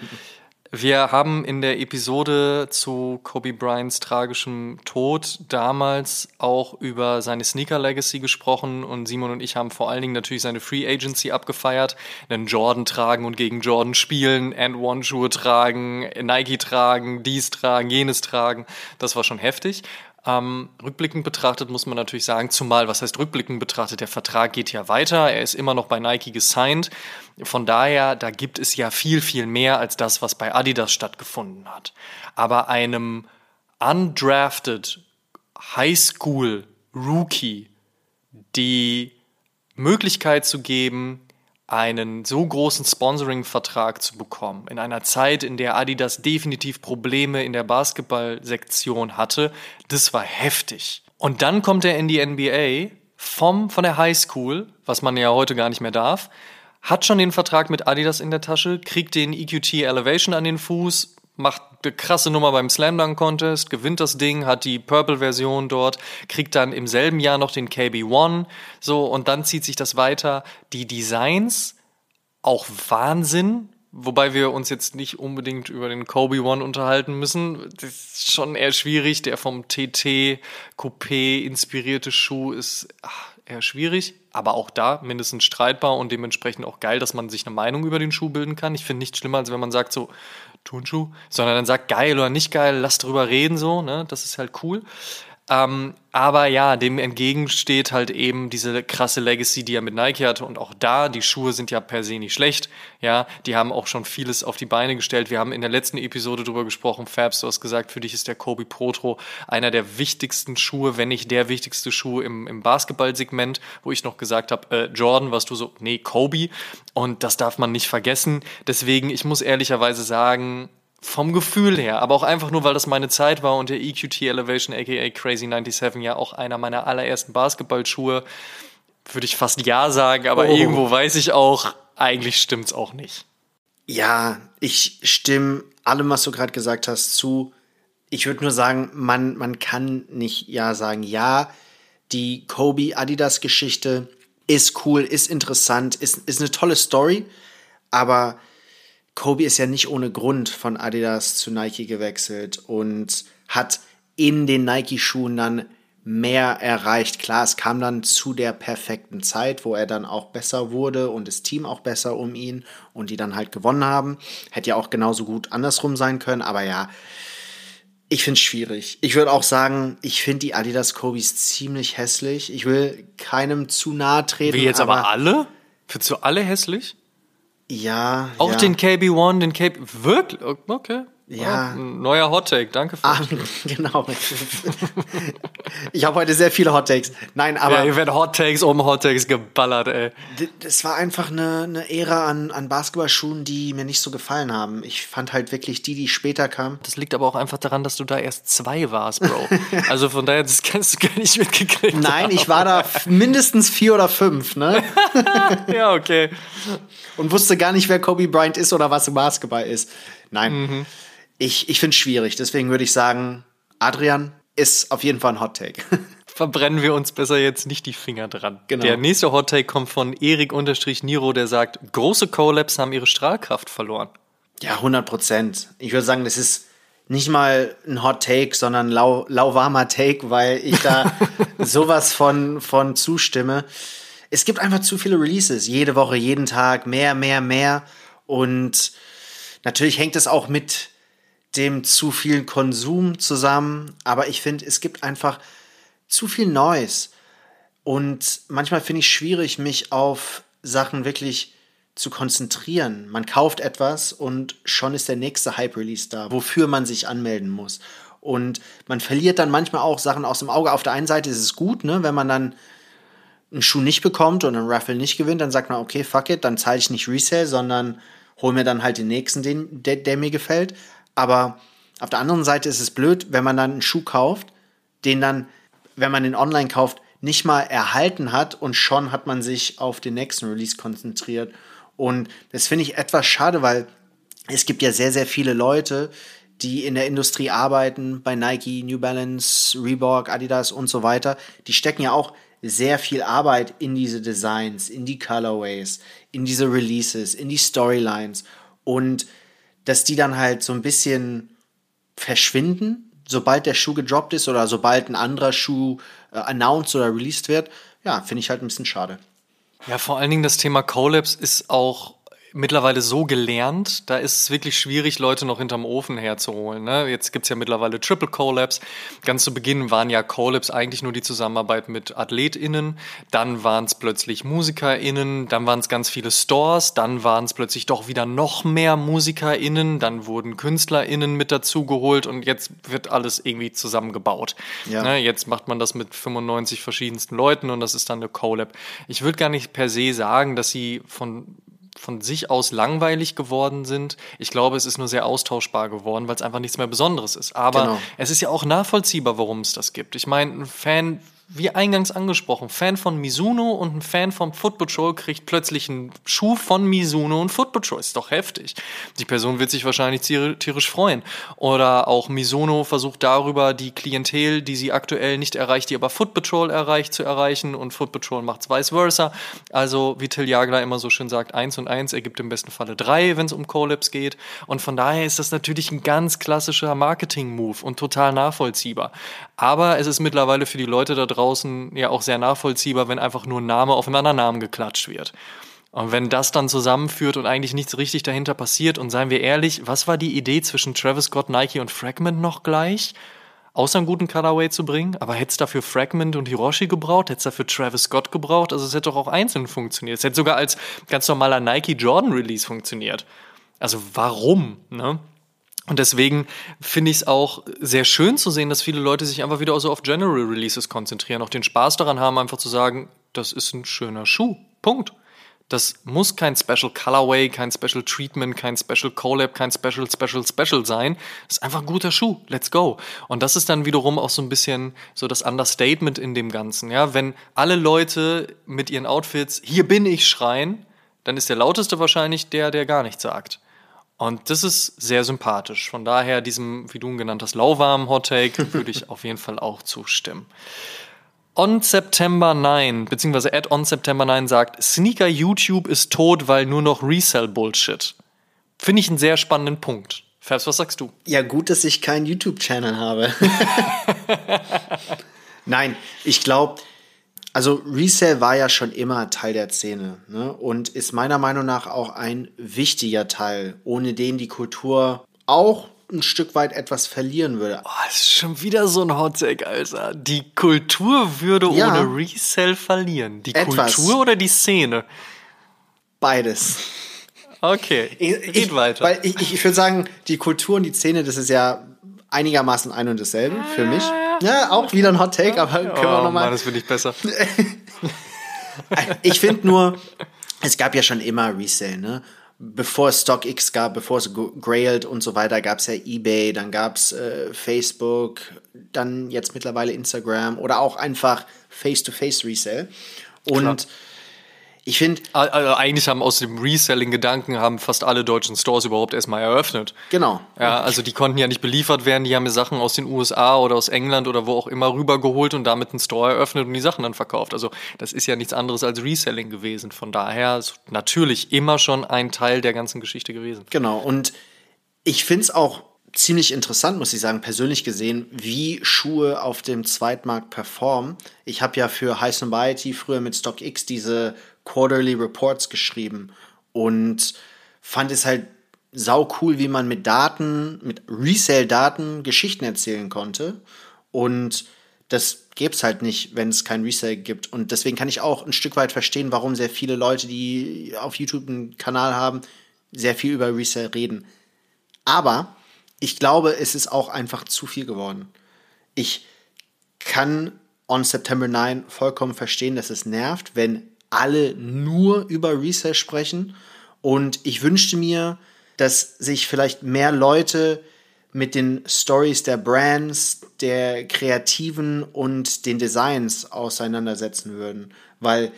Wir haben in der Episode zu Kobe Bryants tragischem Tod damals auch über seine Sneaker Legacy gesprochen und Simon und ich haben vor allen Dingen natürlich seine Free Agency abgefeiert, einen Jordan tragen und gegen Jordan spielen, And One Schuhe tragen, Nike tragen, dies tragen, jenes tragen. Das war schon heftig. Ähm, rückblickend betrachtet muss man natürlich sagen, zumal, was heißt rückblickend betrachtet, der Vertrag geht ja weiter, er ist immer noch bei Nike gesigned. Von daher, da gibt es ja viel, viel mehr als das, was bei Adidas stattgefunden hat. Aber einem undrafted Highschool Rookie die Möglichkeit zu geben, einen so großen Sponsoring-Vertrag zu bekommen, in einer Zeit, in der Adidas definitiv Probleme in der Basketballsektion hatte, das war heftig. Und dann kommt er in die NBA vom, von der High School, was man ja heute gar nicht mehr darf, hat schon den Vertrag mit Adidas in der Tasche, kriegt den EQT Elevation an den Fuß, macht eine krasse Nummer beim Slam Dunk Contest, gewinnt das Ding, hat die Purple-Version dort, kriegt dann im selben Jahr noch den KB1, so, und dann zieht sich das weiter. Die Designs, auch Wahnsinn, wobei wir uns jetzt nicht unbedingt über den Kobe One unterhalten müssen. Das ist schon eher schwierig. Der vom TT Coupé inspirierte Schuh ist ach, eher schwierig, aber auch da mindestens streitbar und dementsprechend auch geil, dass man sich eine Meinung über den Schuh bilden kann. Ich finde nichts schlimmer, als wenn man sagt so, Turnschuh, sondern dann sagt geil oder nicht geil, lass drüber reden so, ne? Das ist halt cool. Ähm, aber ja, dem entgegensteht halt eben diese krasse Legacy, die er mit Nike hatte. Und auch da, die Schuhe sind ja per se nicht schlecht. Ja, die haben auch schon vieles auf die Beine gestellt. Wir haben in der letzten Episode drüber gesprochen. Fabs, du hast gesagt, für dich ist der Kobe Protro einer der wichtigsten Schuhe, wenn nicht der wichtigste Schuh im, im Basketballsegment, wo ich noch gesagt habe, äh, Jordan, was du so, nee, Kobe. Und das darf man nicht vergessen. Deswegen, ich muss ehrlicherweise sagen, vom Gefühl her, aber auch einfach nur, weil das meine Zeit war und der EQT Elevation aka Crazy 97 ja auch einer meiner allerersten Basketballschuhe, würde ich fast ja sagen, aber oh. irgendwo weiß ich auch, eigentlich stimmt's auch nicht. Ja, ich stimme allem, was du gerade gesagt hast, zu. Ich würde nur sagen, man, man kann nicht ja sagen, ja, die Kobe Adidas Geschichte ist cool, ist interessant, ist, ist eine tolle Story, aber Kobe ist ja nicht ohne Grund von Adidas zu Nike gewechselt und hat in den Nike-Schuhen dann mehr erreicht. Klar, es kam dann zu der perfekten Zeit, wo er dann auch besser wurde und das Team auch besser um ihn und die dann halt gewonnen haben. Hätte ja auch genauso gut andersrum sein können, aber ja, ich finde es schwierig. Ich würde auch sagen, ich finde die Adidas Kobis ziemlich hässlich. Ich will keinem zu nahe treten. Wie jetzt aber, aber alle? Findest du alle hässlich? Ja. Auch ja. den KB1, den KB. Wirklich? Okay. Ja. Oh, neuer Hottake, danke. Ah, genau. ich habe heute sehr viele Hottakes. Nein, aber. Ja, hier werden Hottakes um Hottakes geballert, ey. Das war einfach eine, eine Ära an, an Basketballschuhen, die mir nicht so gefallen haben. Ich fand halt wirklich die, die später kamen. Das liegt aber auch einfach daran, dass du da erst zwei warst, Bro. also von daher, das kannst du gar nicht mitgekriegt. Nein, haben. ich war da mindestens vier oder fünf, ne? ja, okay. Und wusste gar nicht, wer Kobe Bryant ist oder was im Basketball ist. Nein. Mhm. Ich, ich finde es schwierig. Deswegen würde ich sagen, Adrian ist auf jeden Fall ein Hot Take. Verbrennen wir uns besser jetzt nicht die Finger dran. Genau. Der nächste Hot Take kommt von Erik-Niro, der sagt, große Collabs haben ihre Strahlkraft verloren. Ja, 100 Prozent. Ich würde sagen, das ist nicht mal ein Hot Take, sondern lau, lauwarmer Take, weil ich da sowas von, von zustimme. Es gibt einfach zu viele Releases. Jede Woche, jeden Tag, mehr, mehr, mehr. Und natürlich hängt es auch mit dem zu vielen Konsum zusammen. Aber ich finde, es gibt einfach zu viel Neues. Und manchmal finde ich schwierig, mich auf Sachen wirklich zu konzentrieren. Man kauft etwas und schon ist der nächste Hype-Release da, wofür man sich anmelden muss. Und man verliert dann manchmal auch Sachen aus dem Auge. Auf der einen Seite ist es gut, ne, wenn man dann einen Schuh nicht bekommt und einen Raffle nicht gewinnt, dann sagt man, okay, fuck it, dann zahle ich nicht Resale, sondern hol mir dann halt den nächsten, den, der, der mir gefällt. Aber auf der anderen Seite ist es blöd, wenn man dann einen Schuh kauft, den dann, wenn man den online kauft, nicht mal erhalten hat und schon hat man sich auf den nächsten Release konzentriert. Und das finde ich etwas schade, weil es gibt ja sehr, sehr viele Leute, die in der Industrie arbeiten, bei Nike, New Balance, Reebok, Adidas und so weiter. Die stecken ja auch sehr viel Arbeit in diese Designs, in die Colorways, in diese Releases, in die Storylines. Und dass die dann halt so ein bisschen verschwinden, sobald der Schuh gedroppt ist oder sobald ein anderer Schuh äh, announced oder released wird, ja, finde ich halt ein bisschen schade. Ja, vor allen Dingen das Thema Collabs ist auch mittlerweile so gelernt, da ist es wirklich schwierig, Leute noch hinterm Ofen herzuholen. Ne? Jetzt gibt's ja mittlerweile Triple Collabs. Ganz zu Beginn waren ja Collabs eigentlich nur die Zusammenarbeit mit AthletInnen, dann waren es plötzlich MusikerInnen, dann waren es ganz viele Stores, dann waren es plötzlich doch wieder noch mehr MusikerInnen, dann wurden KünstlerInnen mit dazugeholt und jetzt wird alles irgendwie zusammengebaut. Ja. Ne? Jetzt macht man das mit 95 verschiedensten Leuten und das ist dann eine Collab. Ich würde gar nicht per se sagen, dass sie von von sich aus langweilig geworden sind. Ich glaube, es ist nur sehr austauschbar geworden, weil es einfach nichts mehr Besonderes ist. Aber genau. es ist ja auch nachvollziehbar, warum es das gibt. Ich meine, ein Fan wie eingangs angesprochen, Fan von Mizuno und ein Fan von Foot Patrol kriegt plötzlich einen Schuh von Mizuno und Foot Patrol. Ist doch heftig. Die Person wird sich wahrscheinlich tierisch freuen. Oder auch Mizuno versucht darüber die Klientel, die sie aktuell nicht erreicht, die aber Foot Patrol erreicht, zu erreichen und Foot Patrol macht es vice versa. Also, wie Till Jagler immer so schön sagt, eins und eins ergibt im besten Falle drei, wenn es um Collabs geht. Und von daher ist das natürlich ein ganz klassischer Marketing-Move und total nachvollziehbar. Aber es ist mittlerweile für die Leute da draußen ja auch sehr nachvollziehbar, wenn einfach nur ein Name auf einen anderen Namen geklatscht wird. Und wenn das dann zusammenführt und eigentlich nichts richtig dahinter passiert, und seien wir ehrlich, was war die Idee zwischen Travis Scott, Nike und Fragment noch gleich? Außer einen guten Colorway zu bringen, aber hätte es dafür Fragment und Hiroshi gebraucht, hätte es dafür Travis Scott gebraucht, also es hätte doch auch einzeln funktioniert. Es hätte sogar als ganz normaler Nike Jordan Release funktioniert. Also warum, ne? Und deswegen finde ich es auch sehr schön zu sehen, dass viele Leute sich einfach wieder so auf General Releases konzentrieren, auch den Spaß daran haben, einfach zu sagen, das ist ein schöner Schuh. Punkt. Das muss kein Special Colorway, kein Special Treatment, kein Special Collab, kein Special, Special, Special sein. Das ist einfach ein guter Schuh. Let's go. Und das ist dann wiederum auch so ein bisschen so das Understatement in dem Ganzen. Ja, wenn alle Leute mit ihren Outfits hier bin ich schreien, dann ist der lauteste wahrscheinlich der, der gar nichts sagt. Und das ist sehr sympathisch. Von daher diesem, wie du ihn genannt hast, lauwarmen Hottake würde ich auf jeden Fall auch zustimmen. On September 9, beziehungsweise at On September 9 sagt, Sneaker YouTube ist tot, weil nur noch Resell-Bullshit. Finde ich einen sehr spannenden Punkt. Fabs, was sagst du? Ja, gut, dass ich keinen YouTube-Channel habe. Nein, ich glaube, also Resale war ja schon immer Teil der Szene ne? und ist meiner Meinung nach auch ein wichtiger Teil, ohne den die Kultur auch ein Stück weit etwas verlieren würde. Oh, das ist schon wieder so ein Hottake, Alter. Die Kultur würde ja, ohne Resale verlieren. Die etwas. Kultur oder die Szene? Beides. Okay, ich, geht weiter. Weil ich, ich würde sagen, die Kultur und die Szene, das ist ja einigermaßen ein und dasselbe für mich. Ja, auch wieder ein Hot Take, aber können oh, wir nochmal. Mann, das finde ich besser. ich finde nur, es gab ja schon immer Resale, ne? Bevor es StockX gab, bevor es Grailed und so weiter, gab es ja eBay, dann gab es äh, Facebook, dann jetzt mittlerweile Instagram oder auch einfach Face-to-Face-Resale. Und Klar ich finde. Also eigentlich haben aus dem Reselling-Gedanken haben fast alle deutschen Stores überhaupt erstmal eröffnet. Genau. Ja, also die konnten ja nicht beliefert werden, die haben ja Sachen aus den USA oder aus England oder wo auch immer rübergeholt und damit einen Store eröffnet und die Sachen dann verkauft. Also das ist ja nichts anderes als Reselling gewesen. Von daher ist natürlich immer schon ein Teil der ganzen Geschichte gewesen. Genau. Und ich finde es auch ziemlich interessant, muss ich sagen, persönlich gesehen, wie Schuhe auf dem Zweitmarkt performen. Ich habe ja für High Society früher mit StockX diese Quarterly Reports geschrieben und fand es halt sau cool, wie man mit Daten, mit Resale-Daten Geschichten erzählen konnte. Und das gäbe es halt nicht, wenn es kein Resale gibt. Und deswegen kann ich auch ein Stück weit verstehen, warum sehr viele Leute, die auf YouTube einen Kanal haben, sehr viel über Resale reden. Aber ich glaube, es ist auch einfach zu viel geworden. Ich kann on September 9 vollkommen verstehen, dass es nervt, wenn alle nur über Resale sprechen. Und ich wünschte mir, dass sich vielleicht mehr Leute mit den Stories der Brands, der Kreativen und den Designs auseinandersetzen würden. Weil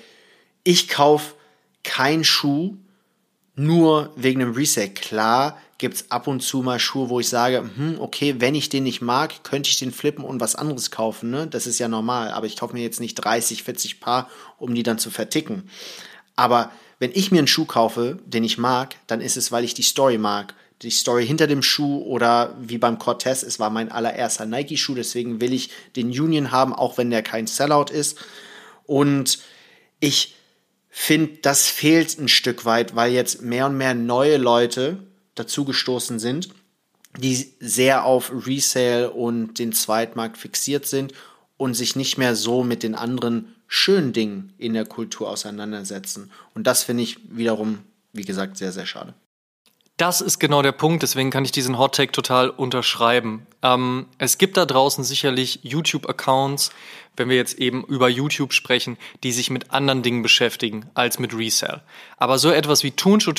ich kaufe keinen Schuh nur wegen dem Resale. Klar gibt es ab und zu mal Schuhe, wo ich sage, hm, okay, wenn ich den nicht mag, könnte ich den flippen und was anderes kaufen. Ne? Das ist ja normal. Aber ich kaufe mir jetzt nicht 30, 40 Paar, um die dann zu verticken. Aber wenn ich mir einen Schuh kaufe, den ich mag, dann ist es, weil ich die Story mag. Die Story hinter dem Schuh oder wie beim Cortez, es war mein allererster Nike-Schuh, deswegen will ich den Union haben, auch wenn der kein Sellout ist. Und ich finde, das fehlt ein Stück weit, weil jetzt mehr und mehr neue Leute dazugestoßen sind, die sehr auf Resale und den Zweitmarkt fixiert sind und sich nicht mehr so mit den anderen schönen Dingen in der Kultur auseinandersetzen. Und das finde ich wiederum, wie gesagt, sehr, sehr schade. Das ist genau der Punkt, deswegen kann ich diesen Hot Take total unterschreiben. Ähm, es gibt da draußen sicherlich YouTube-Accounts, wenn wir jetzt eben über YouTube sprechen, die sich mit anderen Dingen beschäftigen als mit Resale. Aber so etwas wie Turnschuh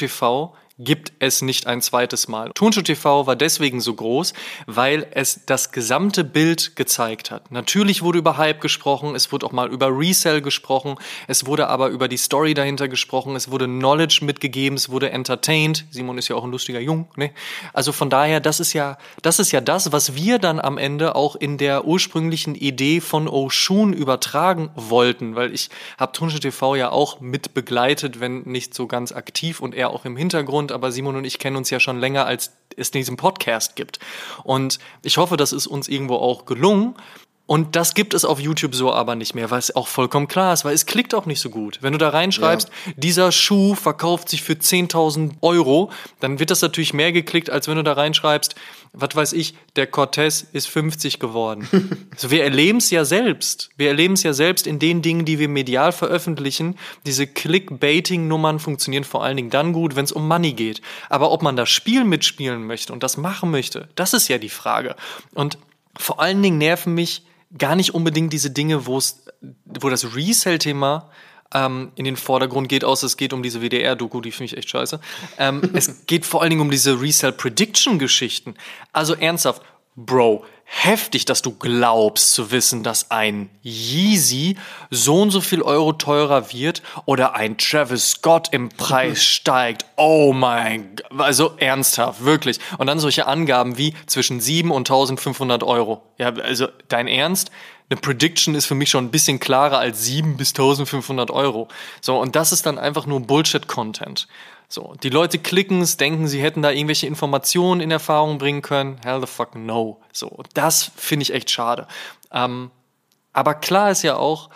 gibt es nicht ein zweites Mal. Turnschuh TV war deswegen so groß, weil es das gesamte Bild gezeigt hat. Natürlich wurde über Hype gesprochen, es wurde auch mal über Resell gesprochen, es wurde aber über die Story dahinter gesprochen, es wurde Knowledge mitgegeben, es wurde entertained. Simon ist ja auch ein lustiger Jung, ne? Also von daher, das ist ja, das ist ja das, was wir dann am Ende auch in der ursprünglichen Idee von Oshun übertragen wollten, weil ich habe Turnschuh TV ja auch mit begleitet, wenn nicht so ganz aktiv und eher auch im Hintergrund aber Simon und ich kennen uns ja schon länger, als es diesen Podcast gibt. Und ich hoffe, das ist uns irgendwo auch gelungen. Und das gibt es auf YouTube so aber nicht mehr, weil es auch vollkommen klar ist, weil es klickt auch nicht so gut. Wenn du da reinschreibst, ja. dieser Schuh verkauft sich für 10.000 Euro, dann wird das natürlich mehr geklickt, als wenn du da reinschreibst, was weiß ich, der Cortez ist 50 geworden. also wir erleben es ja selbst. Wir erleben es ja selbst in den Dingen, die wir medial veröffentlichen. Diese Clickbaiting-Nummern funktionieren vor allen Dingen dann gut, wenn es um Money geht. Aber ob man das Spiel mitspielen möchte und das machen möchte, das ist ja die Frage. Und vor allen Dingen nerven mich gar nicht unbedingt diese Dinge, wo es, wo das Resell-Thema ähm, in den Vordergrund geht, außer es geht um diese WDR-Doku, die finde ich echt scheiße. Ähm, es geht vor allen Dingen um diese Resell-Prediction-Geschichten. Also ernsthaft, Bro, heftig, dass du glaubst zu wissen, dass ein Yeezy so und so viel Euro teurer wird oder ein Travis Scott im Preis steigt. Oh mein Gott. Also ernsthaft, wirklich. Und dann solche Angaben wie zwischen 7 und 1500 Euro. Ja, also dein Ernst? Eine Prediction ist für mich schon ein bisschen klarer als 7 bis 1500 Euro. So, und das ist dann einfach nur Bullshit-Content. So, die Leute klicken es, denken, sie hätten da irgendwelche Informationen in Erfahrung bringen können. Hell the fuck no. So, das finde ich echt schade. Ähm, aber klar ist ja auch,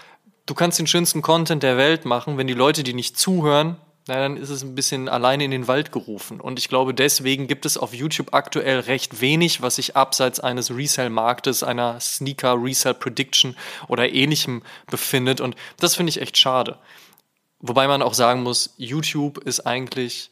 du kannst den schönsten Content der Welt machen, wenn die Leute, die nicht zuhören, na, dann ist es ein bisschen alleine in den Wald gerufen. Und ich glaube, deswegen gibt es auf YouTube aktuell recht wenig, was sich abseits eines Resell-Marktes, einer Sneaker-Resell-Prediction oder ähnlichem befindet. Und das finde ich echt schade. Wobei man auch sagen muss, YouTube ist eigentlich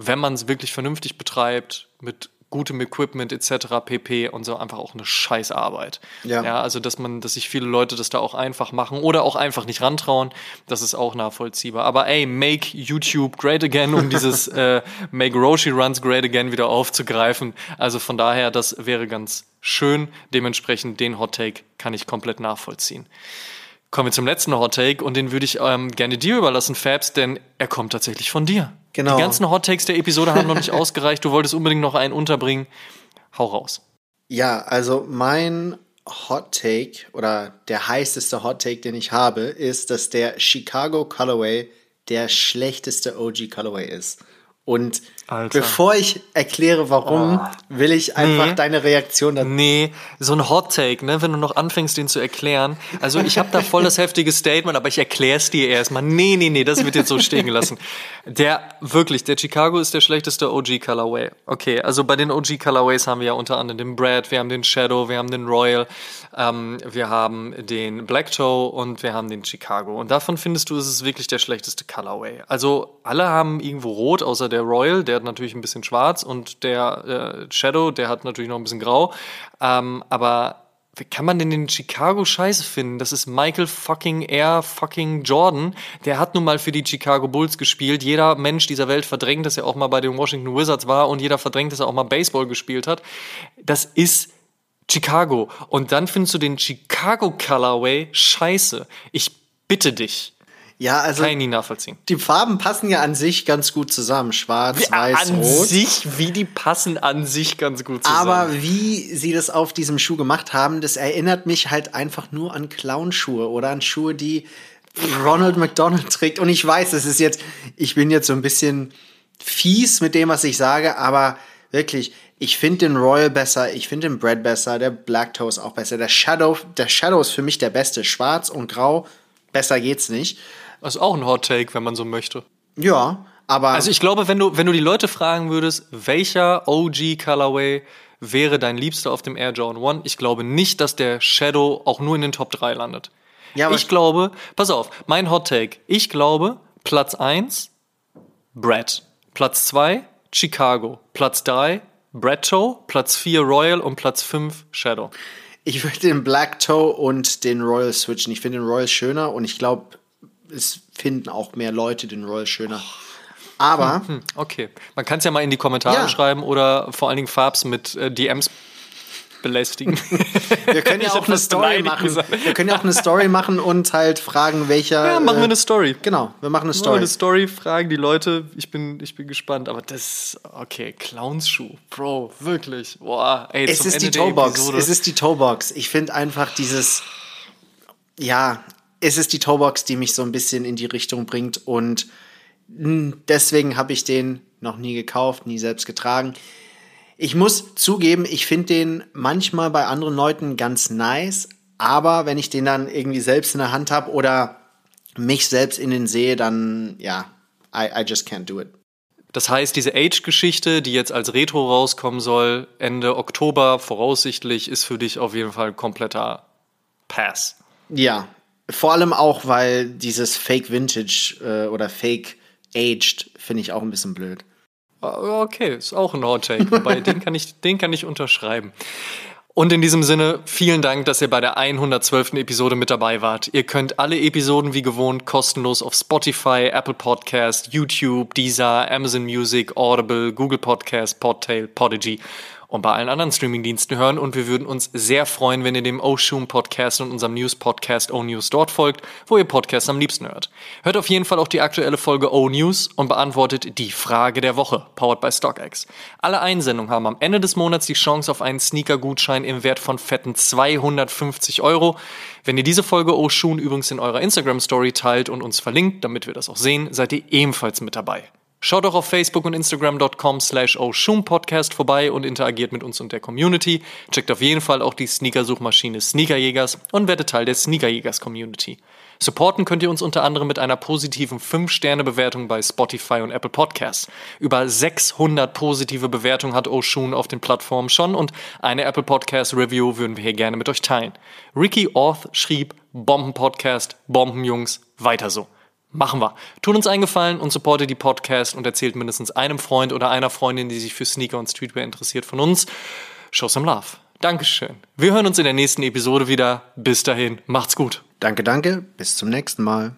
wenn man es wirklich vernünftig betreibt, mit gutem Equipment etc. pp. und so einfach auch eine Scheißarbeit. Ja. ja. Also, dass man, dass sich viele Leute das da auch einfach machen oder auch einfach nicht rantrauen, das ist auch nachvollziehbar. Aber ey, make YouTube great again, um dieses äh, Make Roshi Runs great again wieder aufzugreifen. Also von daher, das wäre ganz schön. Dementsprechend den Hot Take kann ich komplett nachvollziehen. Kommen wir zum letzten Hot Take und den würde ich ähm, gerne dir überlassen, Fabs, denn er kommt tatsächlich von dir. Genau. Die ganzen Hot Takes der Episode haben noch nicht ausgereicht. Du wolltest unbedingt noch einen unterbringen. Hau raus. Ja, also mein Hot Take oder der heißeste Hot Take, den ich habe, ist, dass der Chicago Colorway der schlechteste OG Colorway ist. Und Alter. bevor ich erkläre, warum, will ich einfach Nee. deine Reaktion dazu. Nee, so ein Hot Take, ne, wenn du noch anfängst, den zu erklären. Also ich habe da voll das heftige Statement, aber ich erkläre es dir erstmal. Nee, nee, nee, das wird jetzt so stehen gelassen. Der, wirklich, der Chicago ist der schlechteste OG Colorway. Okay, also bei den OG Colorways haben wir ja unter anderem den Brad, wir haben den Shadow, wir haben den Royal, ähm, wir haben den Black Toe und wir haben den Chicago. Und davon findest du, ist es wirklich der schlechteste Colorway. Also alle haben irgendwo rot, außer der Royal, der hat natürlich ein bisschen schwarz und der äh, Shadow, der hat natürlich noch ein bisschen grau. Ähm, aber wie kann man denn den Chicago scheiße finden? Das ist Michael fucking Air fucking Jordan. Der hat nun mal für die Chicago Bulls gespielt. Jeder Mensch dieser Welt verdrängt, dass er auch mal bei den Washington Wizards war und jeder verdrängt, dass er auch mal Baseball gespielt hat. Das ist Chicago. Und dann findest du den Chicago Colorway scheiße. Ich bitte dich. Ja, also Kann ich nie nachvollziehen. die Farben passen ja an sich ganz gut zusammen. Schwarz, weiß, an rot. sich, wie die passen an sich ganz gut zusammen. Aber wie sie das auf diesem Schuh gemacht haben, das erinnert mich halt einfach nur an Clownschuhe oder an Schuhe, die Ronald McDonald trägt. Und ich weiß, es ist jetzt, ich bin jetzt so ein bisschen fies mit dem, was ich sage, aber wirklich, ich finde den Royal besser, ich finde den Brad besser, der Black Toe ist auch besser, der Shadow, der Shadow ist für mich der beste, schwarz und grau, besser geht's nicht. das ist auch ein Hot Take, wenn man so möchte. Ja, aber Also ich glaube, wenn du, wenn du die Leute fragen würdest, welcher OG Colorway wäre dein Liebster auf dem Air Jordan 1, ich glaube nicht, dass der Shadow auch nur in den Top 3 landet. Ja, aber- ich glaube, pass auf, mein Hot Take, ich glaube, Platz 1, Brad. Platz 2, Chicago. Platz 3, Brad Toe. Platz 4, Royal. Und Platz 5, Shadow. Ich würde den Black Toe und den Royal switchen. Ich finde den Royal schöner und ich glaube, es finden auch mehr Leute den Royal schöner. Aber Okay. Man kann es ja mal in die Kommentare Ja. schreiben oder vor allen Dingen Farbs mit äh, DMs belästigen. wir können ja auch eine Story machen. gesagt. Wir können ja auch eine Story machen und halt fragen, welcher. Ja, machen wir äh, eine Story. Genau, wir machen eine Story. Story. Eine Story fragen die Leute. Ich bin, ich bin gespannt. Aber das, okay, Clownsschuh, Bro, wirklich. Boah, ey, Es zum ist Ende die Toebox. Es ist die Toebox. Ich finde einfach dieses, ja, es ist die Toebox, die mich so ein bisschen in die Richtung bringt und deswegen habe ich den noch nie gekauft, nie selbst getragen. Ich muss zugeben, ich finde den manchmal bei anderen Leuten ganz nice, aber wenn ich den dann irgendwie selbst in der Hand habe oder mich selbst in den sehe, dann ja, I, I just can't do it. Das heißt, diese Age-Geschichte, die jetzt als Retro rauskommen soll, Ende Oktober voraussichtlich, ist für dich auf jeden Fall ein kompletter Pass. Ja, vor allem auch, weil dieses Fake Vintage äh, oder Fake Aged finde ich auch ein bisschen blöd. Okay, ist auch ein Hot Take. Wobei, den kann ich, den kann ich unterschreiben. Und in diesem Sinne, vielen Dank, dass ihr bei der 112. Episode mit dabei wart. Ihr könnt alle Episoden wie gewohnt kostenlos auf Spotify, Apple Podcast, YouTube, Deezer, Amazon Music, Audible, Google Podcast, Podtail, Podigy und bei allen anderen Streamingdiensten hören. Und wir würden uns sehr freuen, wenn ihr dem Oshun Podcast und unserem News Podcast O News dort folgt, wo ihr Podcasts am liebsten hört. Hört auf jeden Fall auch die aktuelle Folge O News und beantwortet die Frage der Woche, powered by StockX. Alle Einsendungen haben am Ende des Monats die Chance auf einen Sneaker-Gutschein im Wert von fetten 250 Euro. Wenn ihr diese Folge Oshun übrigens in eurer Instagram-Story teilt und uns verlinkt, damit wir das auch sehen, seid ihr ebenfalls mit dabei. Schaut doch auf Facebook und Instagram.com slash Podcast vorbei und interagiert mit uns und der Community. Checkt auf jeden Fall auch die Sneaker-Suchmaschine Sneakerjägers und werdet Teil der Sneakerjägers-Community. Supporten könnt ihr uns unter anderem mit einer positiven 5-Sterne-Bewertung bei Spotify und Apple Podcasts. Über 600 positive Bewertungen hat Oshun auf den Plattformen schon und eine Apple Podcast Review würden wir hier gerne mit euch teilen. Ricky Orth schrieb Bombenpodcast, Bombenjungs, weiter so. Machen wir. Tut uns einen Gefallen und supportet die Podcast und erzählt mindestens einem Freund oder einer Freundin, die sich für Sneaker und Streetwear interessiert, von uns. Show some love. Dankeschön. Wir hören uns in der nächsten Episode wieder. Bis dahin, macht's gut. Danke, danke. Bis zum nächsten Mal.